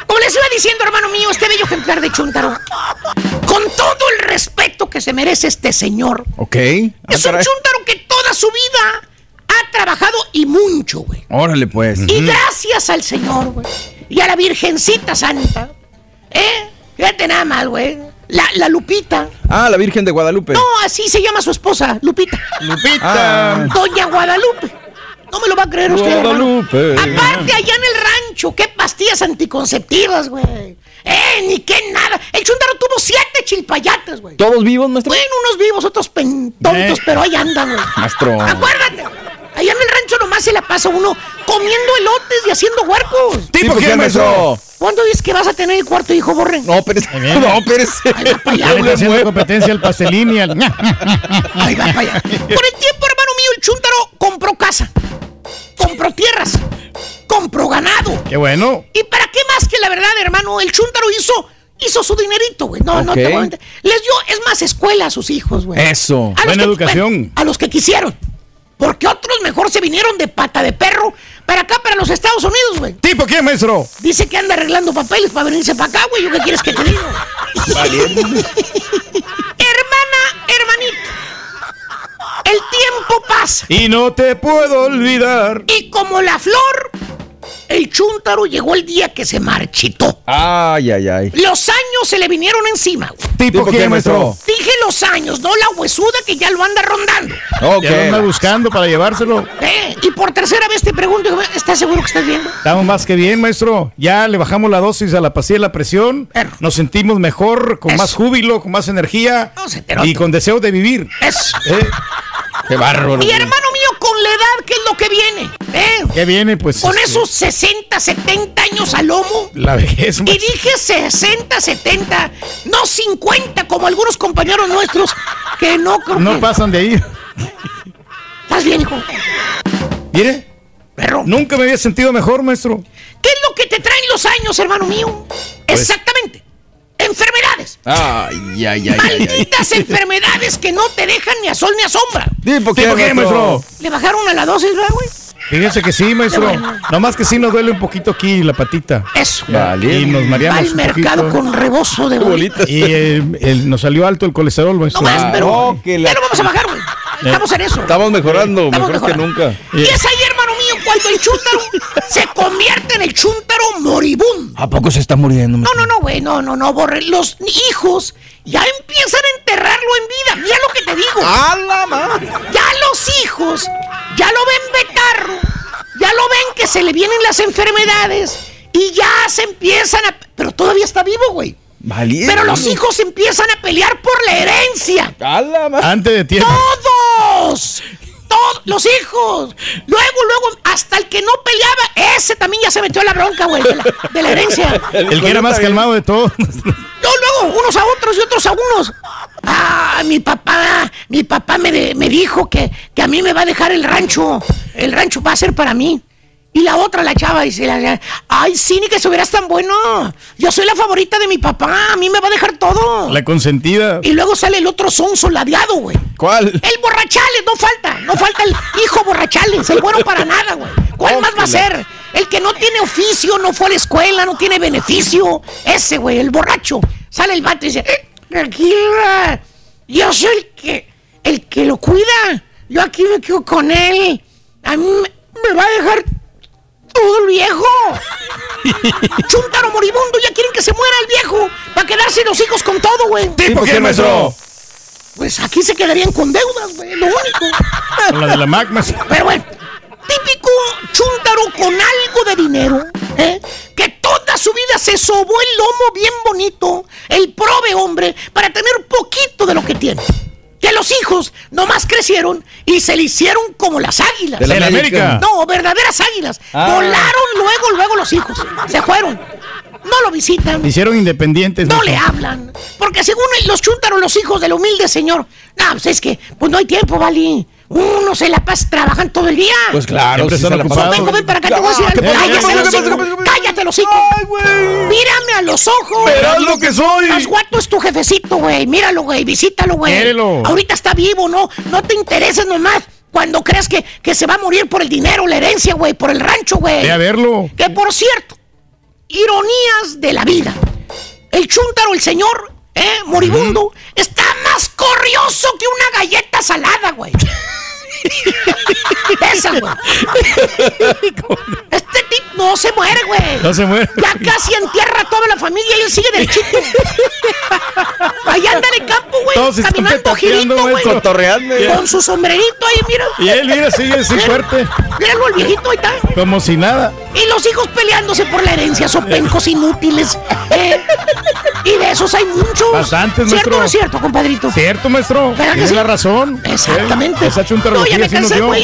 Como les iba diciendo, hermano mío, este bello ejemplar de Chuntaro, con todo el respeto que se merece este señor, Ok. es Ah, un caray. Chuntaro que toda su vida ha trabajado y mucho, güey. Órale, pues. Y gracias al Señor, güey. Y a la Virgencita Santa. ¿Eh? Fíjate nada más, güey. La, la Lupita. Ah, la Virgen de Guadalupe. No, así se llama su esposa, Lupita. Lupita. Ah. Doña Guadalupe. No me lo va a creer usted, hermano. Guadalupe. Aparte, allá en el rancho, qué pastillas anticonceptivas, güey. Eh, ni qué nada. El Chuntaro tuvo siete chilpayates, güey. ¿Todos vivos, maestro? Bueno, unos vivos, otros pen- tontos, Eh. pero ahí andan, güey. Maestro. Acuérdate. Allá en el rancho nomás se la pasa uno comiendo elotes y haciendo huercos. ¿Tipo quién, maestro? ¿Cuándo dices que vas a tener el cuarto hijo, Borre? No, espérese. No, espérese. Ahí va para allá, le haciendo competencia al pastelín y al... Ahí va para allá. Por el tiempo, hermano mío, el Chuntaro compró casa, compró tierras, compró ganado. Qué bueno. ¿Y para qué más que la verdad, hermano? El Chuntaro hizo, hizo su dinerito, güey. No, no te voy a mentir. Les dio, es más, escuela a sus hijos, güey. Eso. A Buena que- educación. bueno, a los que quisieron. Porque otros mejor se vinieron de pata de perro para acá, para los Estados Unidos, güey. ¿Tipo quién, maestro? Dice que anda arreglando papeles para venirse para acá, güey. ¿Yo qué quieres que te diga? Hermana, hermanita. El tiempo pasa. Y no te puedo olvidar. Y como la flor, el chúntaro llegó el día que se marchitó. Ay, ay, ay. Los años se le vinieron encima. güey. ¿Tipo quién, maestro? Dije los años, no la huesuda que ya lo anda rondando. Ok. Ya lo anda buscando para llevárselo. Eh, y por tercera vez te pregunto, ¿estás seguro que estás viendo? Estamos más que bien, maestro. Ya le bajamos la dosis a la pastilla de la presión. Perro. Nos sentimos mejor, con Eso. más júbilo, con más energía. No, y con deseo de vivir. Eso. ¿Eh? Qué bárbaro. Y hermano mío, con la edad, ¿qué es lo que viene? ¿Qué viene? Pues. Con este, esos 60, 70 años al lomo. La vejez, Y dije 60, 70, no 50 como algunos compañeros nuestros que no No pasan de ahí. ¿Estás bien, hijo? Mire, Perro. nunca me había sentido mejor, maestro. ¿Qué es lo que te traen los años, hermano mío? Pues- Exactamente. Enfermedades. Ay, ay, ay, ay, ay. Malditas enfermedades que no te dejan ni a sol ni a sombra. ¿Tipo ¿Tipo qué, maestro? Le bajaron a la dosis, ¿verdad, güey? Fíjese que sí, maestro. Qué bueno. Nomás que sí nos duele un poquito aquí la patita. Eso. Vale. Y nos mareamos al mercado poquito. con rebozo de bolitas. Y eh, el- nos salió alto el colesterol, No maestro. más, pero no, que la- ya lo vamos a bajar, güey. Estamos en eso. Estamos mejorando, Estamos mejor que nunca. Y es cuando el chúntaro se convierte en el chúntaro moribundo. ¿A poco se está muriendo? No, no, no, güey, no, no, no, borre. Los hijos ya empiezan a enterrarlo en vida. Mira lo que te digo. ¡A la madre! Ya los hijos ya lo ven betarro, ya lo ven que se le vienen las enfermedades y ya se empiezan a... Pero todavía está vivo, güey. Valiente. Pero los hijos empiezan a pelear por la herencia. ¡A la madre! Antes de tiempo. ¡Todos! Todos los hijos. Luego, luego, hasta el que no peleaba, ese también ya se metió a la bronca, güey, de la, de la herencia. El que era más calmado de todos. No, luego, unos a otros y otros a unos. Ah, mi papá, mi papá me, de- me dijo que, que a mí me va a dejar el rancho. El rancho va a ser para mí. Y la otra, la chava, dice, la- ay, sí, ni que estuvieras tan bueno. Yo soy la favorita de mi papá, a mí me va a dejar todo. La consentida. Y luego sale el otro sonso ladeado, güey. ¿Cuál? El borrachales, no falta, no falta el hijo borrachales, el bueno para nada, güey. ¿Cuál más va a ser? El que no tiene oficio, no fue a la escuela, no tiene beneficio. Ese, güey, el borracho. Sale el vato y dice, "Eh, tranquila, yo soy el que, el que lo cuida. Yo aquí me quedo con él. A mí me, me va a dejar todo el viejo. Chuntaro moribundo, ya quieren que se muera el viejo. Para quedarse los hijos con todo, güey. ¿Tipo qué, maestro? Pues aquí se quedarían con deudas, güey, lo único. Con la de la maestro. Pero bueno, típico chúntaro con algo de dinero ¿eh? que toda su vida se sobó el lomo bien bonito, el prove hombre, para tener poquito de lo que tiene. Que los hijos nomás crecieron y se le hicieron como las águilas. De la América. No, verdaderas águilas. Ah. Volaron luego, luego los hijos. Se fueron. No lo visitan. Se hicieron independientes. No le hablan. Porque según los chuntaron los hijos del humilde señor. No, pues es que pues no hay tiempo, Vali. Uno se la pasa trabajando todo el día. Pues claro, Siempre están se la ocupados. Ven, ven para acá, te voy a decir. Cállate ¿Qué los hijos. Cállate los hijos. Mírame a los ojos. Verás lo que soy. Pasguato es tu jefecito, güey. Míralo, güey. Visítalo, güey. Quiérelo. Ahorita está vivo, ¿no? No te intereses nomás. Cuando creas que, que se va a morir por el dinero, la herencia, güey, por el rancho, güey. Ve a verlo. Que por cierto, ironías de la vida. El chúntaro, el señor, ¿eh? Moribundo, está más corrioso que una galleta salada, güey. Esa, güey. Este tipo no se muere, güey. No se muere. Ya casi entierra a toda la familia y él sigue derechito. Allá anda de campo, Todos güey. están Caminando girito, güey. Con su sombrerito ahí, mira. Y él, mira, sigue así fuerte. Míralo, el viejito, ahí está. Como si nada. Y los hijos peleándose por la herencia, son pencos inútiles. ¿eh? Y de esos hay muchos. Bastantes, ¿Cierto maestro. o no es cierto, compadrito? Cierto, maestro. ¿Verdad que Tienes sí? la razón. Exactamente. Eh, Esa No, ya chuntarología me sí nos cansé, güey.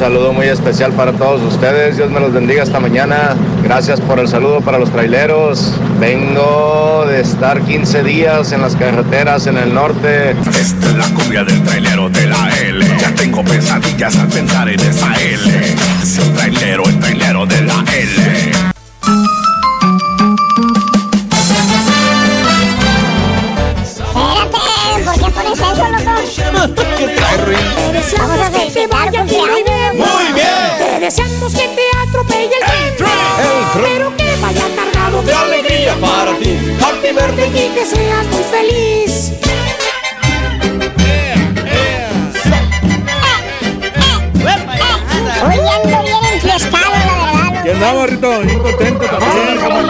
Un saludo muy especial para todos ustedes. Dios me los bendiga esta mañana. Gracias por el saludo para los traileros. Vengo de estar 15 días en las carreteras en el norte. Esta es la cumbia del trailero de la L. Ya tengo pesadillas al pensar en esa L. Es el trailero, el trailero de la L. Espérate, ¿por qué pones eso, loco? ¿Qué trae, Vamos a cumpleaños. Deseamos que te atropelle el tren. Pero que vaya cargado de alegría para ti. Happy birthday y que seas muy feliz. Hoy ando bien enfiestado, la verdad. ¿Qué andamos, Rito? Bien contento también. como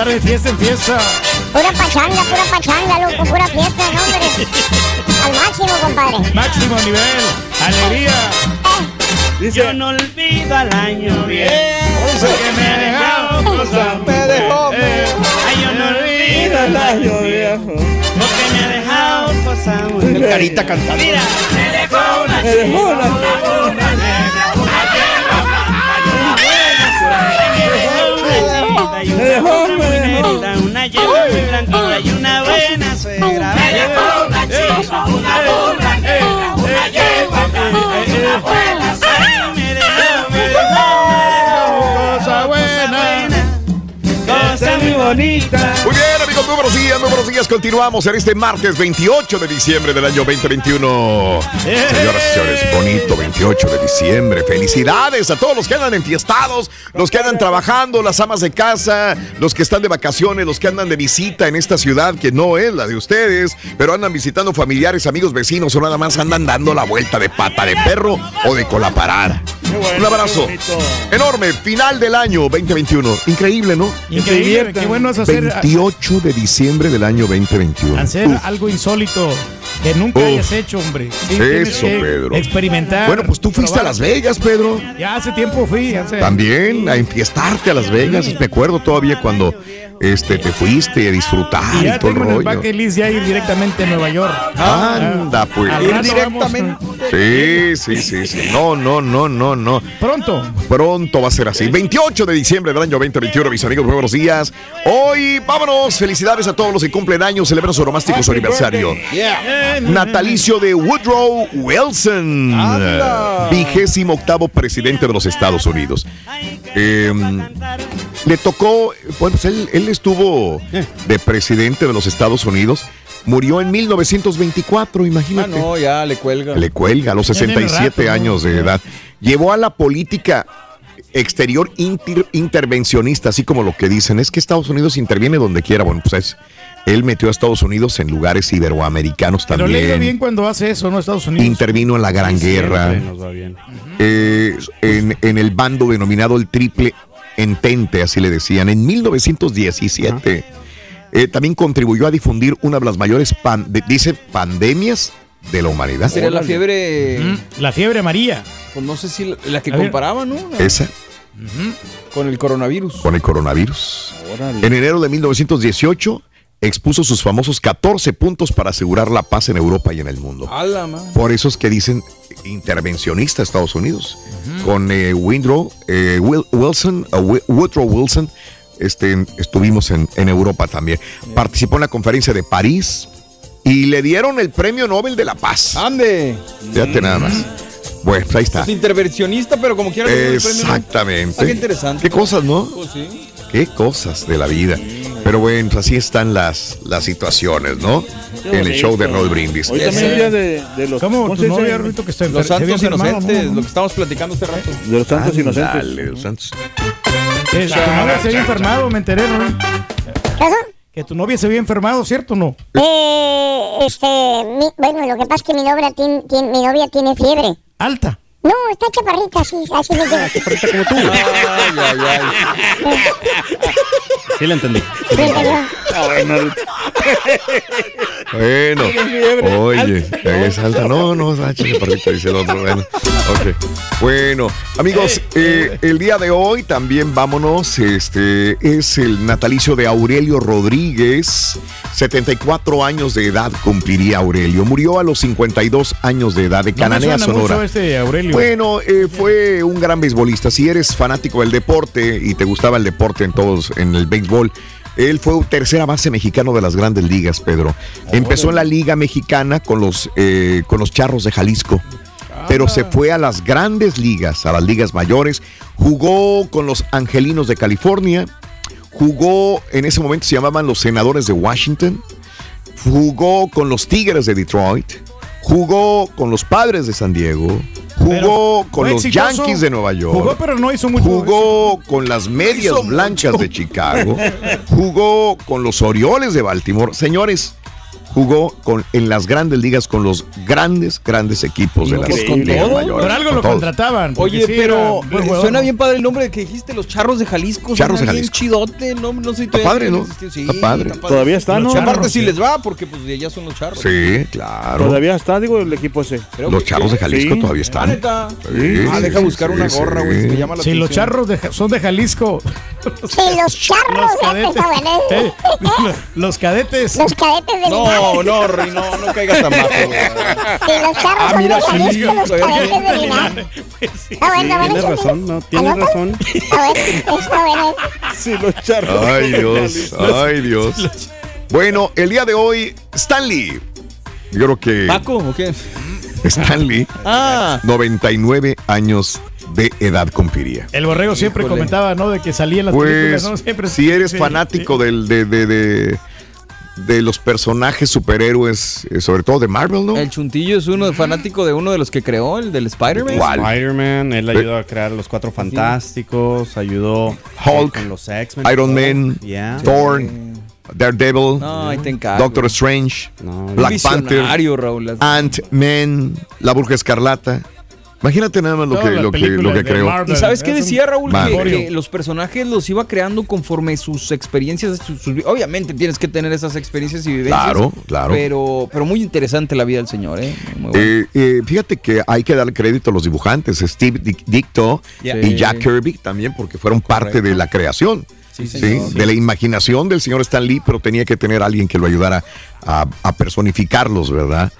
andar de fiesta en fiesta. Pura pachanga, pura pachanga, loco, pura fiesta, no, hombre. Al máximo, compadre. Máximo nivel. Alegría. Yo no olvido al año viejo. que me ha dejado cosas. Me dejó. Ay, yo no olvido al año viejo. Porque me ha dejado cosas muy El carita cantando. Mira, me dejó una Me dejó una una negrita, una yegua muy blanquita y una buena suegra. Me una chica, una burra negra, una yegua blanca y una buena suegra. Me dejó, me dejó, cosa buena, cosa muy bonita. Muy bien, amigos, muy buenos días, muy buenos días. Continuamos en este martes 28 de diciembre del año 2021. Señoras y señores, bonito 28 de diciembre. Felicidades a todos los que andan enfiestados, los que andan trabajando, las amas de casa, los que están de vacaciones, los que andan de visita en esta ciudad que no es la de ustedes, pero andan visitando familiares, amigos, vecinos o nada más andan dando la vuelta de pata de perro o de cola parada. Un abrazo enorme, final del año 2021. Increíble, ¿no? Increíble, qué bueno es hacer, 28 de diciembre del año 2021. hacer algo insólito que nunca hayas hecho, hombre. Sí, Eso, Pedro. Experimentar. Bueno, pues tú fuiste a. Las Vegas, Pedro. Ya hace tiempo fui. Hace... También a enfiestarte a Las Vegas. Me acuerdo todavía cuando este, te fuiste a disfrutar Y y, ya todo el tengo en el rollo. bucket list ya ir directamente a Nueva York. Anda, pues. Rato vamos, Sí, sí, sí, sí. No, no, no, no, no. Pronto. Pronto va a ser así. 28 de diciembre del año 2021, mis amigos, muy buenos días. Hoy, vámonos. Felicidades a todos los que cumplen años, celebran su romástico su aniversario. Natalicio de Woodrow Wilson, vigésimo octavo presidente de los Estados Unidos. Eh, le tocó, bueno, pues él, él estuvo de presidente de los Estados Unidos. Murió en 1924, Ah, imagínate. no, ya le cuelga. Le cuelga a los Ya tiene 67 rato, ¿no? años de edad. Llevó a la política exterior inter- intervencionista, así como lo que dicen, es que Estados Unidos interviene donde quiera. Bueno, pues es, él metió a Estados Unidos en lugares iberoamericanos Pero le también. bien cuando hace eso, ¿no? Estados Unidos. Intervino en la Gran Guerra. Nos va bien. Eh, en, en el bando denominado el Triple Entente, así le decían, en 1917. Eh, también contribuyó a difundir una de las mayores, pan- de- dice, pandemias de la humanidad. Sería la fiebre. La fiebre amarilla. Pues no sé si la, la que comparaban, ¿no? Esa, Con el coronavirus. con el coronavirus. Órale. En enero de 1918 expuso sus famosos 14 puntos para asegurar la paz en Europa y en el mundo. Por eso es que dicen intervencionista Estados Unidos. Con eh, Windrow, eh, Wil- Wilson, uh, Wi- Woodrow Wilson, este, estuvimos en, en Europa también. Participó en la conferencia de París y le dieron el premio Nobel de la Paz. ¡Ande! Fíjate nada más. Bueno, pues ahí está. Es intervencionista, pero como quiera. Exactamente. Ah, qué interesante. Qué cosas, ¿no? Pues sí. Qué cosas de la vida. Pero bueno, pues así están las, las situaciones, ¿no? Qué En el show de. Roll Brindis. Hoy también es día de, de los ¿Cómo ¿cómo tu novia, Rito, que está Los santos inocentes, ¿no? lo que estábamos platicando hace rato. De los santos inocentes. Ándale, los santos. Que tu novia se había enfermado, me enteré, ¿no? ¿Qué pasó? Que tu novia se había enfermado, ¿cierto o no? Eh, este, mi- bueno, lo que pasa es que mi novia tiene, tiene- mi novia tiene fiebre. Alta. No, está chaparrita, así, así me lleva. Chaparrita como tú. Ay, ay, ay. Sí la entendí. Sí. Ah, bueno, Bueno, oye, es alta. No, no, Sacha, chaparrita, dice el otro. Bueno, ok. Bueno, amigos, eh, el día de hoy también vámonos. Este es el natalicio de Aurelio Rodríguez. 74 años de edad cumpliría Aurelio. Murió a los 52 años de edad de No me Cananea, suena mucho Sonora. este Bueno, eh, fue un gran beisbolista. Si eres fanático del deporte y te gustaba el deporte en todos, en el béisbol, él fue un tercera base mexicano de las grandes ligas, Pedro. Empezó en la Liga Mexicana con los, eh, con los Charros de Jalisco. Pero se fue a las grandes ligas, a las ligas mayores. Jugó con los Angelinos de California. Jugó, en ese momento se llamaban los Senadores de Washington. Jugó con los Tigres de Detroit. Jugó con los Padres de San Diego. Jugó con los exitoso. Yankees de Nueva York. Jugó, pero no hizo mucho. Jugó con las medias blancas mucho. de Chicago. Jugó con los Orioles de Baltimore. Señores, jugó con, en las grandes ligas con los grandes, grandes equipos de las ligas ¿Con todo? mayores. Por algo Con lo contrataban. Oye, sí, pero era eh, suena bien padre el nombre que dijiste, los charros de Jalisco. Charros de suena bien Jalisco. chidote, no, no sé si Está todavía padre, ¿no? Sí, Está padre. Todavía está, ¿no? Aparte charros, si sí. les va, porque pues de allá son los charros. Sí, claro. Todavía está, digo, el equipo ese. Creo Los que- charros de Jalisco Sí. todavía están. neta. Sí, Ah, deja sí, buscar sí, una gorra, güey. Me llama la Si los charros de son de Jalisco. Sí, los charros, Los cadetes. está. Eh, los cadetes. Los cadetes de No, no, Rey, no, no caigas tan bajo. Sí, los charros Ah, son mira, sí, los de Linares. Bueno, está bueno. Tienes sí, razón, ¿no? Tienes ¿Anota? razón. Está bueno. Sí, los charros. Ay, Dios, ay, Dios. Bueno, el día de hoy, Stanley. Yo creo que ¿Paco o qué? Stanley, Ah, 99 años de edad cumpliría. El borrego siempre Híjole. comentaba, ¿no? De que salía en las Pues, películas, ¿no? Siempre. si eres sí, fanático del, de, de, de, de los personajes superhéroes, eh, sobre todo de Marvel, ¿no? El Chuntillo es uno fanático de uno de los que creó, el del Spider-Man. Spider-Man, él ayudó a crear los Cuatro Fantásticos, ayudó Hulk, con los X-Men. Iron Man, Yeah. Thor, Daredevil, No, encargo. Doctor Strange, Black Panther, Raúl. Ant-Man, La Bruja Escarlata. Imagínate nada más lo Todas que, lo que, lo que creó. ¿Y sabes qué decía Raúl? Que, los personajes los iba creando conforme sus experiencias. sus- sus- obviamente tienes que tener esas experiencias y vivencias. Claro, claro. Pero, pero muy interesante la vida del señor, ¿eh? Muy bueno. Eh, eh, fíjate que hay que darle crédito a los dibujantes, Steve Dic- Dicto Yeah. y Sí. Jack Kirby también, porque fueron parte de la creación. Sí, ¿sí? de la imaginación del señor Stan Lee, pero tenía que tener alguien que lo ayudara a, a personificarlos, ¿verdad?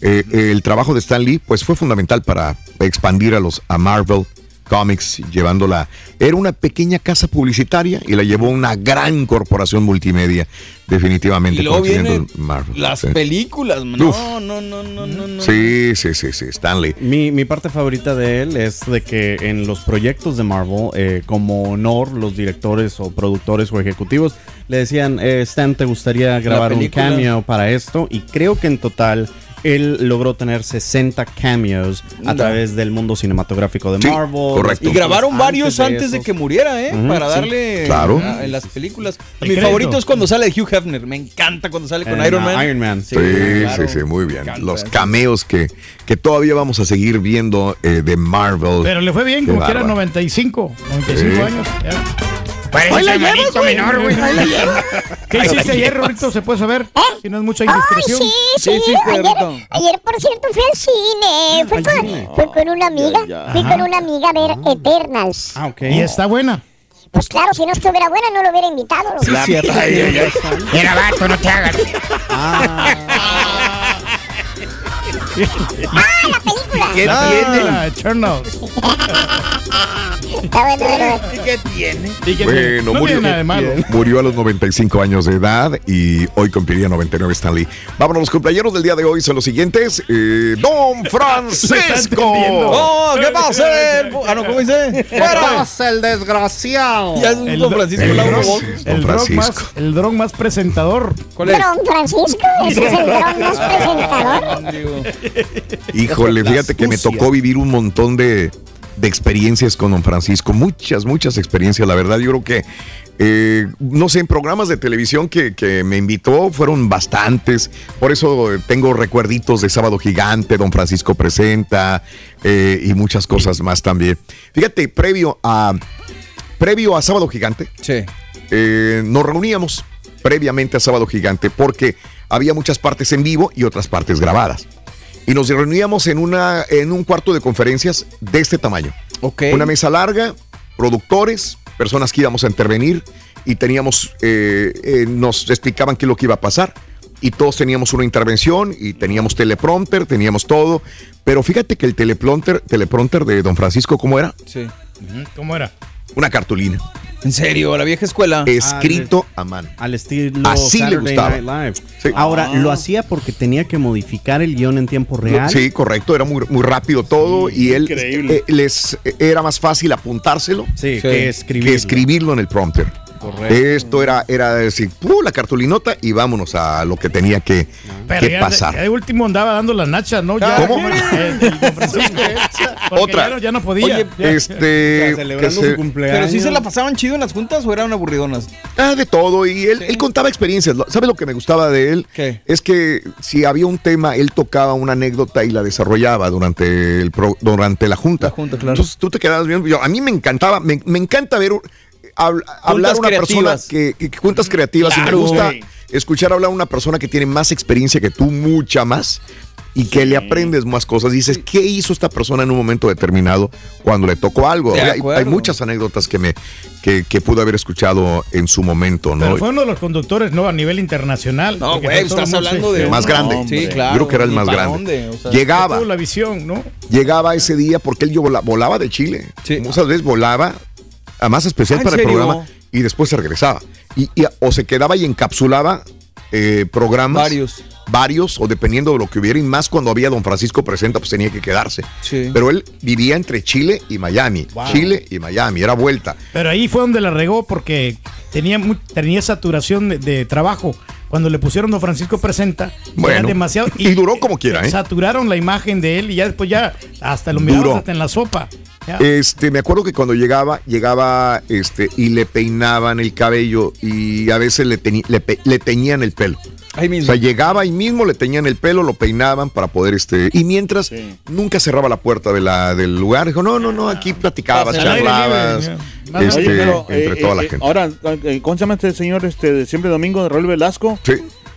Eh, el trabajo de Stan Lee, pues fue fundamental para expandir a los a Marvel Comics, llevándola. Era una pequeña casa publicitaria y la llevó a una gran corporación multimedia, definitivamente. Y luego Marvel. las sí. películas. Uf. No, no, no, no, no. no. Sí, sí, sí, sí, Stanley. Mi, mi parte favorita de él es de que en los proyectos de Marvel, eh, como honor, los directores o productores o ejecutivos le decían, eh, Stan, ¿te gustaría grabar un cameo para esto? Y creo que en total él logró tener 60 cameos a No. través del mundo cinematográfico de Sí, Marvel. Y grabaron varios antes de que muriera, ¿eh? Para sí. darle Claro. a- en las películas. El Mi crédito. favorito es cuando sale Hugh Hefner. Me encanta cuando sale con Iron Man. Iron Man. Sí, claro. sí, sí, muy bien. Los cameos que, que todavía vamos a seguir viendo eh, de Marvel. Pero le fue bien, Qué como que era bárbaro. 95, 95 Sí. años. ya. Ahí la llevas, güey. Ahí la llevas. ¿Qué hiciste ayer, Rorito? ¿Se puede saber? Si no es mucha Ay, indiscreción. sí, sí, ayer, ayer, por cierto, fui al cine. Fui con, fui con una amiga. Fui con una amiga a ver Eternals. Ah, ok. ¿Y está buena? Pues claro, si no estuviera buena, no lo hubiera invitado. Sí, cierto. Ay, ay, ay. Mira, vato, no te hagas. ¡Ah, la película! ¿Qué ah, Eternals. Está bueno, pero... ¿Y qué tiene? Bueno, no murió, tiene nada de malo. murió a los 95 años de edad y hoy cumpliría 99 Stanley. Vámonos, los cumpleaños del día de hoy son los siguientes. Eh, Don Francisco. ¡Oh, qué pasa! el- Ah, no, ¿cómo dice? ¡Fuera! el desgraciado! Ya es un El Don do- Francisco el dron- Bozo. El Don dron más, Francisco. el dron más presentador. ¿Cuál es? Don Francisco, ese es el dron más presentador. Híjole, fíjate que me tocó vivir un montón de, de experiencias con Don Francisco. Muchas, muchas experiencias. La verdad, yo creo que, eh, no sé, en programas de televisión que, que me invitó fueron bastantes. Por eso tengo recuerditos de Sábado Gigante, Don Francisco Presenta eh, y muchas cosas más también. Fíjate, previo a, previo a Sábado Gigante, Sí. eh, nos reuníamos previamente a Sábado Gigante porque había muchas partes en vivo y otras partes grabadas. Y nos reuníamos en, una, en un cuarto de conferencias de este tamaño. Ok. Una mesa larga, productores, personas que íbamos a intervenir y teníamos, eh, eh, nos explicaban qué es lo que iba a pasar. Y todos teníamos una intervención y teníamos teleprompter, teníamos todo. Pero fíjate que el teleprompter, teleprompter de don Francisco, ¿cómo era? Sí. ¿Cómo era? Una cartulina. ¿En serio? ¿La vieja escuela? Escrito a mano. Al estilo Así le gustaba. Night Live. Sí. Ahora, Ah. lo hacía porque tenía que modificar el guion en tiempo real. Sí, correcto, era muy, muy rápido todo y él increíble. eh, les eh, era más fácil apuntárselo Sí. que escribirlo. que escribirlo en el prompter. Correcto. Esto era, era decir, ¡puh! la cartulinota y vámonos a lo que tenía que, Pero que ya, pasar. ya de último andaba dando las nachas, ¿no? Ya, ¿Cómo? el- Otra. Ya no, ya no podía. Oye. Este, O sea, celebrando se- su cumpleaños. ¿Pero sí se la pasaban chido en las juntas o eran aburridonas? ah, de todo y él, él contaba experiencias. ¿Sabes lo que me gustaba de él? ¿Qué? Es que si había un tema, él tocaba una anécdota y la desarrollaba durante, el pro- durante la junta. La junta, claro. Entonces tú te quedabas viendo. yo- a mí me encantaba, me, me encanta ver, hab- hablar a una persona creativas. que, que, que cuentas creativas y me gusta escuchar hablar a una persona que tiene más experiencia que tú, mucha más. Y que le aprendes más cosas. Dices, ¿qué hizo esta persona en un momento determinado cuando le tocó algo? Hay, muchas anécdotas que me que, que pude haber escuchado en su momento, ¿no? Pero fue uno de los conductores, ¿no? A nivel internacional. No, güey, el estás hablando de El más grande. Sí, claro. Yo creo que era el más grande. dónde, o sea, Llegaba, Tuvo la visión, ¿no? llegaba ese día porque él yo vola- volaba de Chile. Sí. Muchas veces volaba, a más especial Ah, ¿en para el programa, y después se regresaba. Y, y- o se quedaba y encapsulaba eh, programas. Varios. Varios, o dependiendo de lo que hubiera, y más cuando había Don Francisco presenta, pues tenía que quedarse. Sí. Pero él vivía entre Chile y Miami. Wow. Chile y Miami, era vuelta. Pero ahí fue donde la regó porque tenía, tenía saturación de, de trabajo. cuando le pusieron Don Francisco Presenta, Bueno, era demasiado. y duró como quiera, ¿eh? Saturaron la imagen de él y ya después ya hasta lo hasta en la sopa. Este, me acuerdo que cuando llegaba, llegaba este, y le peinaban el cabello y a veces le, le, pe- le teñían el pelo. Ahí mismo. O sea, llegaba ahí mismo, le teñían el pelo, lo peinaban para poder, este, y mientras nunca cerraba la puerta de la, del lugar, dijo, no, no, no, aquí platicabas, aire charlabas, este, Oye, pero, entre eh, toda eh, la eh, gente. Ahora, eh, ¿cómo se llama este señor este de siempre domingo de Raúl Velasco? Sí.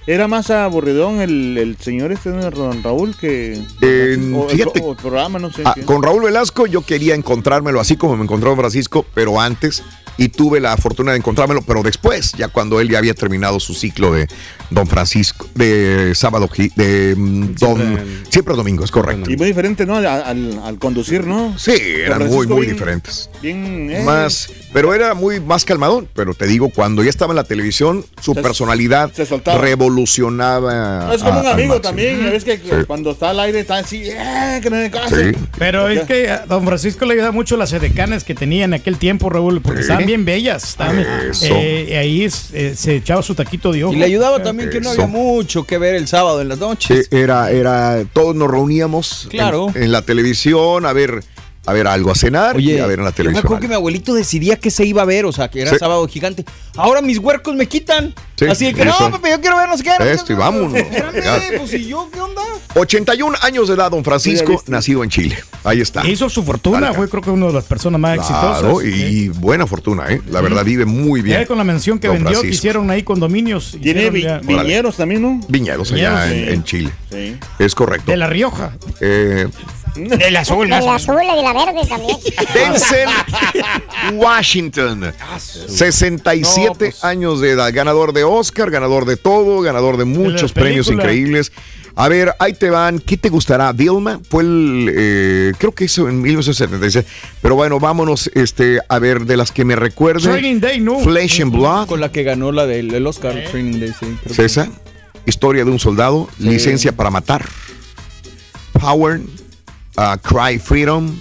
Era más aburridón el, el señor este de Don Raúl que Eh, o, el, fíjate. o el programa, no sé. Ah, con Raúl Velasco yo quería encontrármelo así como me encontró Francisco, pero antes, y tuve la fortuna de encontrármelo, pero después, ya cuando él ya había terminado su ciclo de Don Francisco, de sábado, de mm, Don, siempre domingo, es correcto. Y muy diferente, ¿no? Al, conducir, ¿no? Sí, eran muy, muy bien- diferentes. Bien, eh, Más, pero era muy más calmadón, pero te digo, cuando ya estaba en la televisión, su Se- personalidad se soltaba. revolucionaba. No, es como a- un amigo también, ves que Sí. cuando está al aire está así, ¡eh! Que no me caso. Sí. Pero es que a Don Francisco le ayuda mucho las edecanes que tenía en aquel tiempo, Raúl, porque Sí. estaban bien bellas. estaban- Eso. eh, ahí es- eh, se echaba su taquito de ojo. Y le ayudaba también que no había mucho que ver el sábado en las noches. Sí, era, era, todos nos reuníamos en- Claro. en, la televisión a ver, a ver algo a cenar y a ver en la Yo me televisión. acuerdo que mi abuelito decidía que se iba a ver, o sea, que era Sí. sábado gigante. Ahora mis huercos me quitan. Sí, Así de que no, eso. Pepe, yo quiero ver no sé qué. Esto qué". y vámonos. Espérame, Ya. pues y yo, ¿qué onda? 81 años de edad, don Francisco, nacido en Chile. Ahí está. Hizo su fortuna, fue creo que una de las personas más Claro, exitosas. y buena fortuna, ¿eh? La verdad, vive muy bien. Ya con la mención que don vendió, que hicieron ahí condominios. Tiene vi- ya- viñeros también, ¿no? Viñedos allá Viñedos, en, sí. en Chile. Sí. Es correcto. De La Rioja. Eh, El azul, El azul y la verde también. Denzel Washington. 67 años de edad, ganador de Oscar, ganador de todo, ganador de muchos premios increíbles. A ver, ahí te van. ¿Qué te gustará? Vilma fue el, eh, creo que eso en 1976. Pero bueno, vámonos este, a ver de las que me recuerden. Training Day, ¿no? Flesh and Blood. Con la que ganó la del el Oscar Training Day, sí. creo que- César. Historia de un soldado. Sí. Licencia para matar. Power. Uh, Cry Freedom.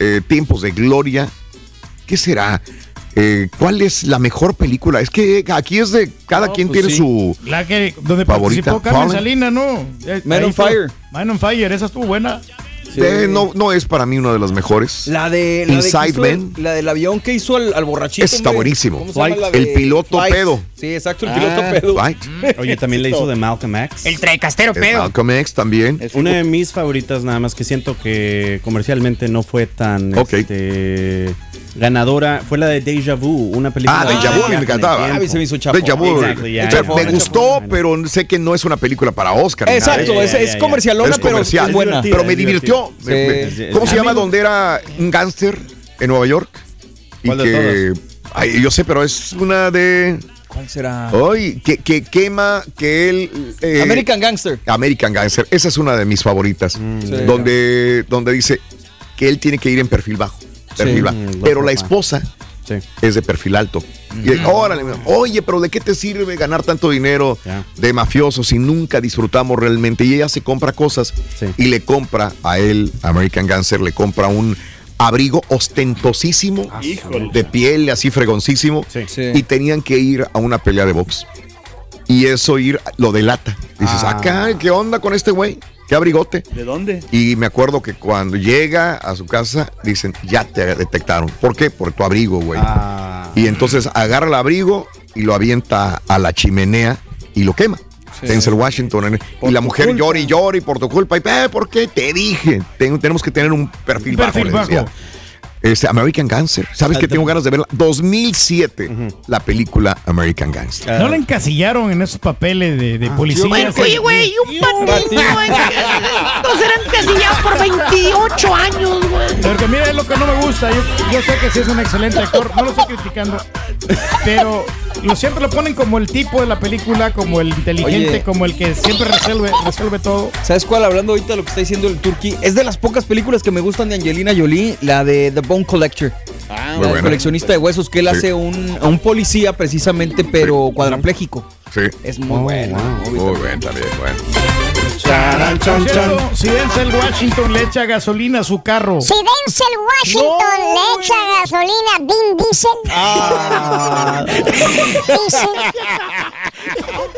eh, Tiempos de Gloria. ¿Qué será? Eh, ¿Cuál es la mejor película? Es que aquí es de cada quien pues tiene sí. su La que, donde favorita. participó Carmen. Salinas, ¿no? Man ahí on fue- Fire. Man on Fire, esa estuvo buena. No, no es para mí una de las mejores. La de la Inside Man. el- la del avión que hizo al, al borrachito. Está hombre. buenísimo. ¿Cómo se llama la El piloto Flight? pedo. Sí, exacto, el piloto Ah, pedo. Flight. Oye, también le hizo de Malcolm X. El trecastero Es pedo. Malcolm X también. Una de mis favoritas, nada más que siento que comercialmente no fue tan Ok. este, ganadora, fue la de Deja Vu, una película. Ah, de Deja Vu a mí me encantaba. A mí se me hizo chapo. Deja Vu. Exactly, ya. me gustó, pero sé que no es una película para Oscar. de Exacto, es, es comercialona, Es pero comercial. es buena. Pero me divirtió. Sí. Me- me- Sí. ¿Cómo se llama? Donde era un gángster en Nueva York. Y ¿Cuál de que. Ay, yo sé, pero es una de. ¿Cuál será? Ay, que, que quema que él. eh, American Gangster. American Gangster. Esa es una de mis favoritas. Sí. Donde, donde dice que él tiene que ir en perfil bajo. Perfil Sí. bajo. Mm, Pero la esposa Sí. es de perfil alto. Y, órale, oye, pero ¿de qué te sirve ganar tanto dinero de mafioso si nunca disfrutamos realmente? Y ella se compra cosas Sí. y le compra a él, American Gangster, le compra un abrigo ostentosísimo Híjole. de piel, así fregoncísimo. Sí. Sí. Y tenían que ir a una pelea de box. Y eso ir, lo delata. Dices, Ah. acá, ¿qué onda con este güey? ¿Qué abrigote? ¿De dónde? Y me acuerdo que cuando llega a su casa, dicen, ya te detectaron. ¿Por qué? Por tu abrigo, güey. Ah. Y entonces agarra el abrigo y lo avienta a la chimenea y lo quema. Denzel Washington. y la mujer llora y llora y por tu culpa. Y, "Eh, ¿Por qué? Te dije. Ten- tenemos que tener un perfil, Perfil bajo. Este, American Gangster. ¿Sabes que tengo ganas de verla? 2007, la película American Gangster. No le encasillaron en esos papeles de, Ah, de policía. Oye, oye, güey, y un patito, güey. Nos eran casillados por 28 años, güey. Pero que mira, es lo que no me gusta. Yo, yo sé que sí es un excelente actor, no lo estoy criticando. Pero lo siempre lo ponen como el tipo de la película, como el inteligente, Oye. como el que siempre resuelve, resuelve todo. ¿Sabes cuál? Hablando ahorita de lo que está diciendo el Turkey, es de las pocas películas que me gustan de Angelina Jolie, la de The Bone Collector. Ah, Muy la del coleccionista de huesos, que él Sí. hace un, un policía precisamente, pero cuadrapléjico. Sí. Es muy buena. Muy bueno, también, bueno. Charan, chan, Por chan. cierto, si Denzel Washington le echa gasolina a su carro. Si Denzel Washington le echa gasolina a Vin Diesel. Ah. Diesel.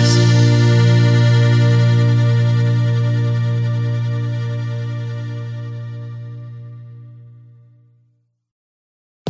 eyes.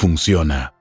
funciona.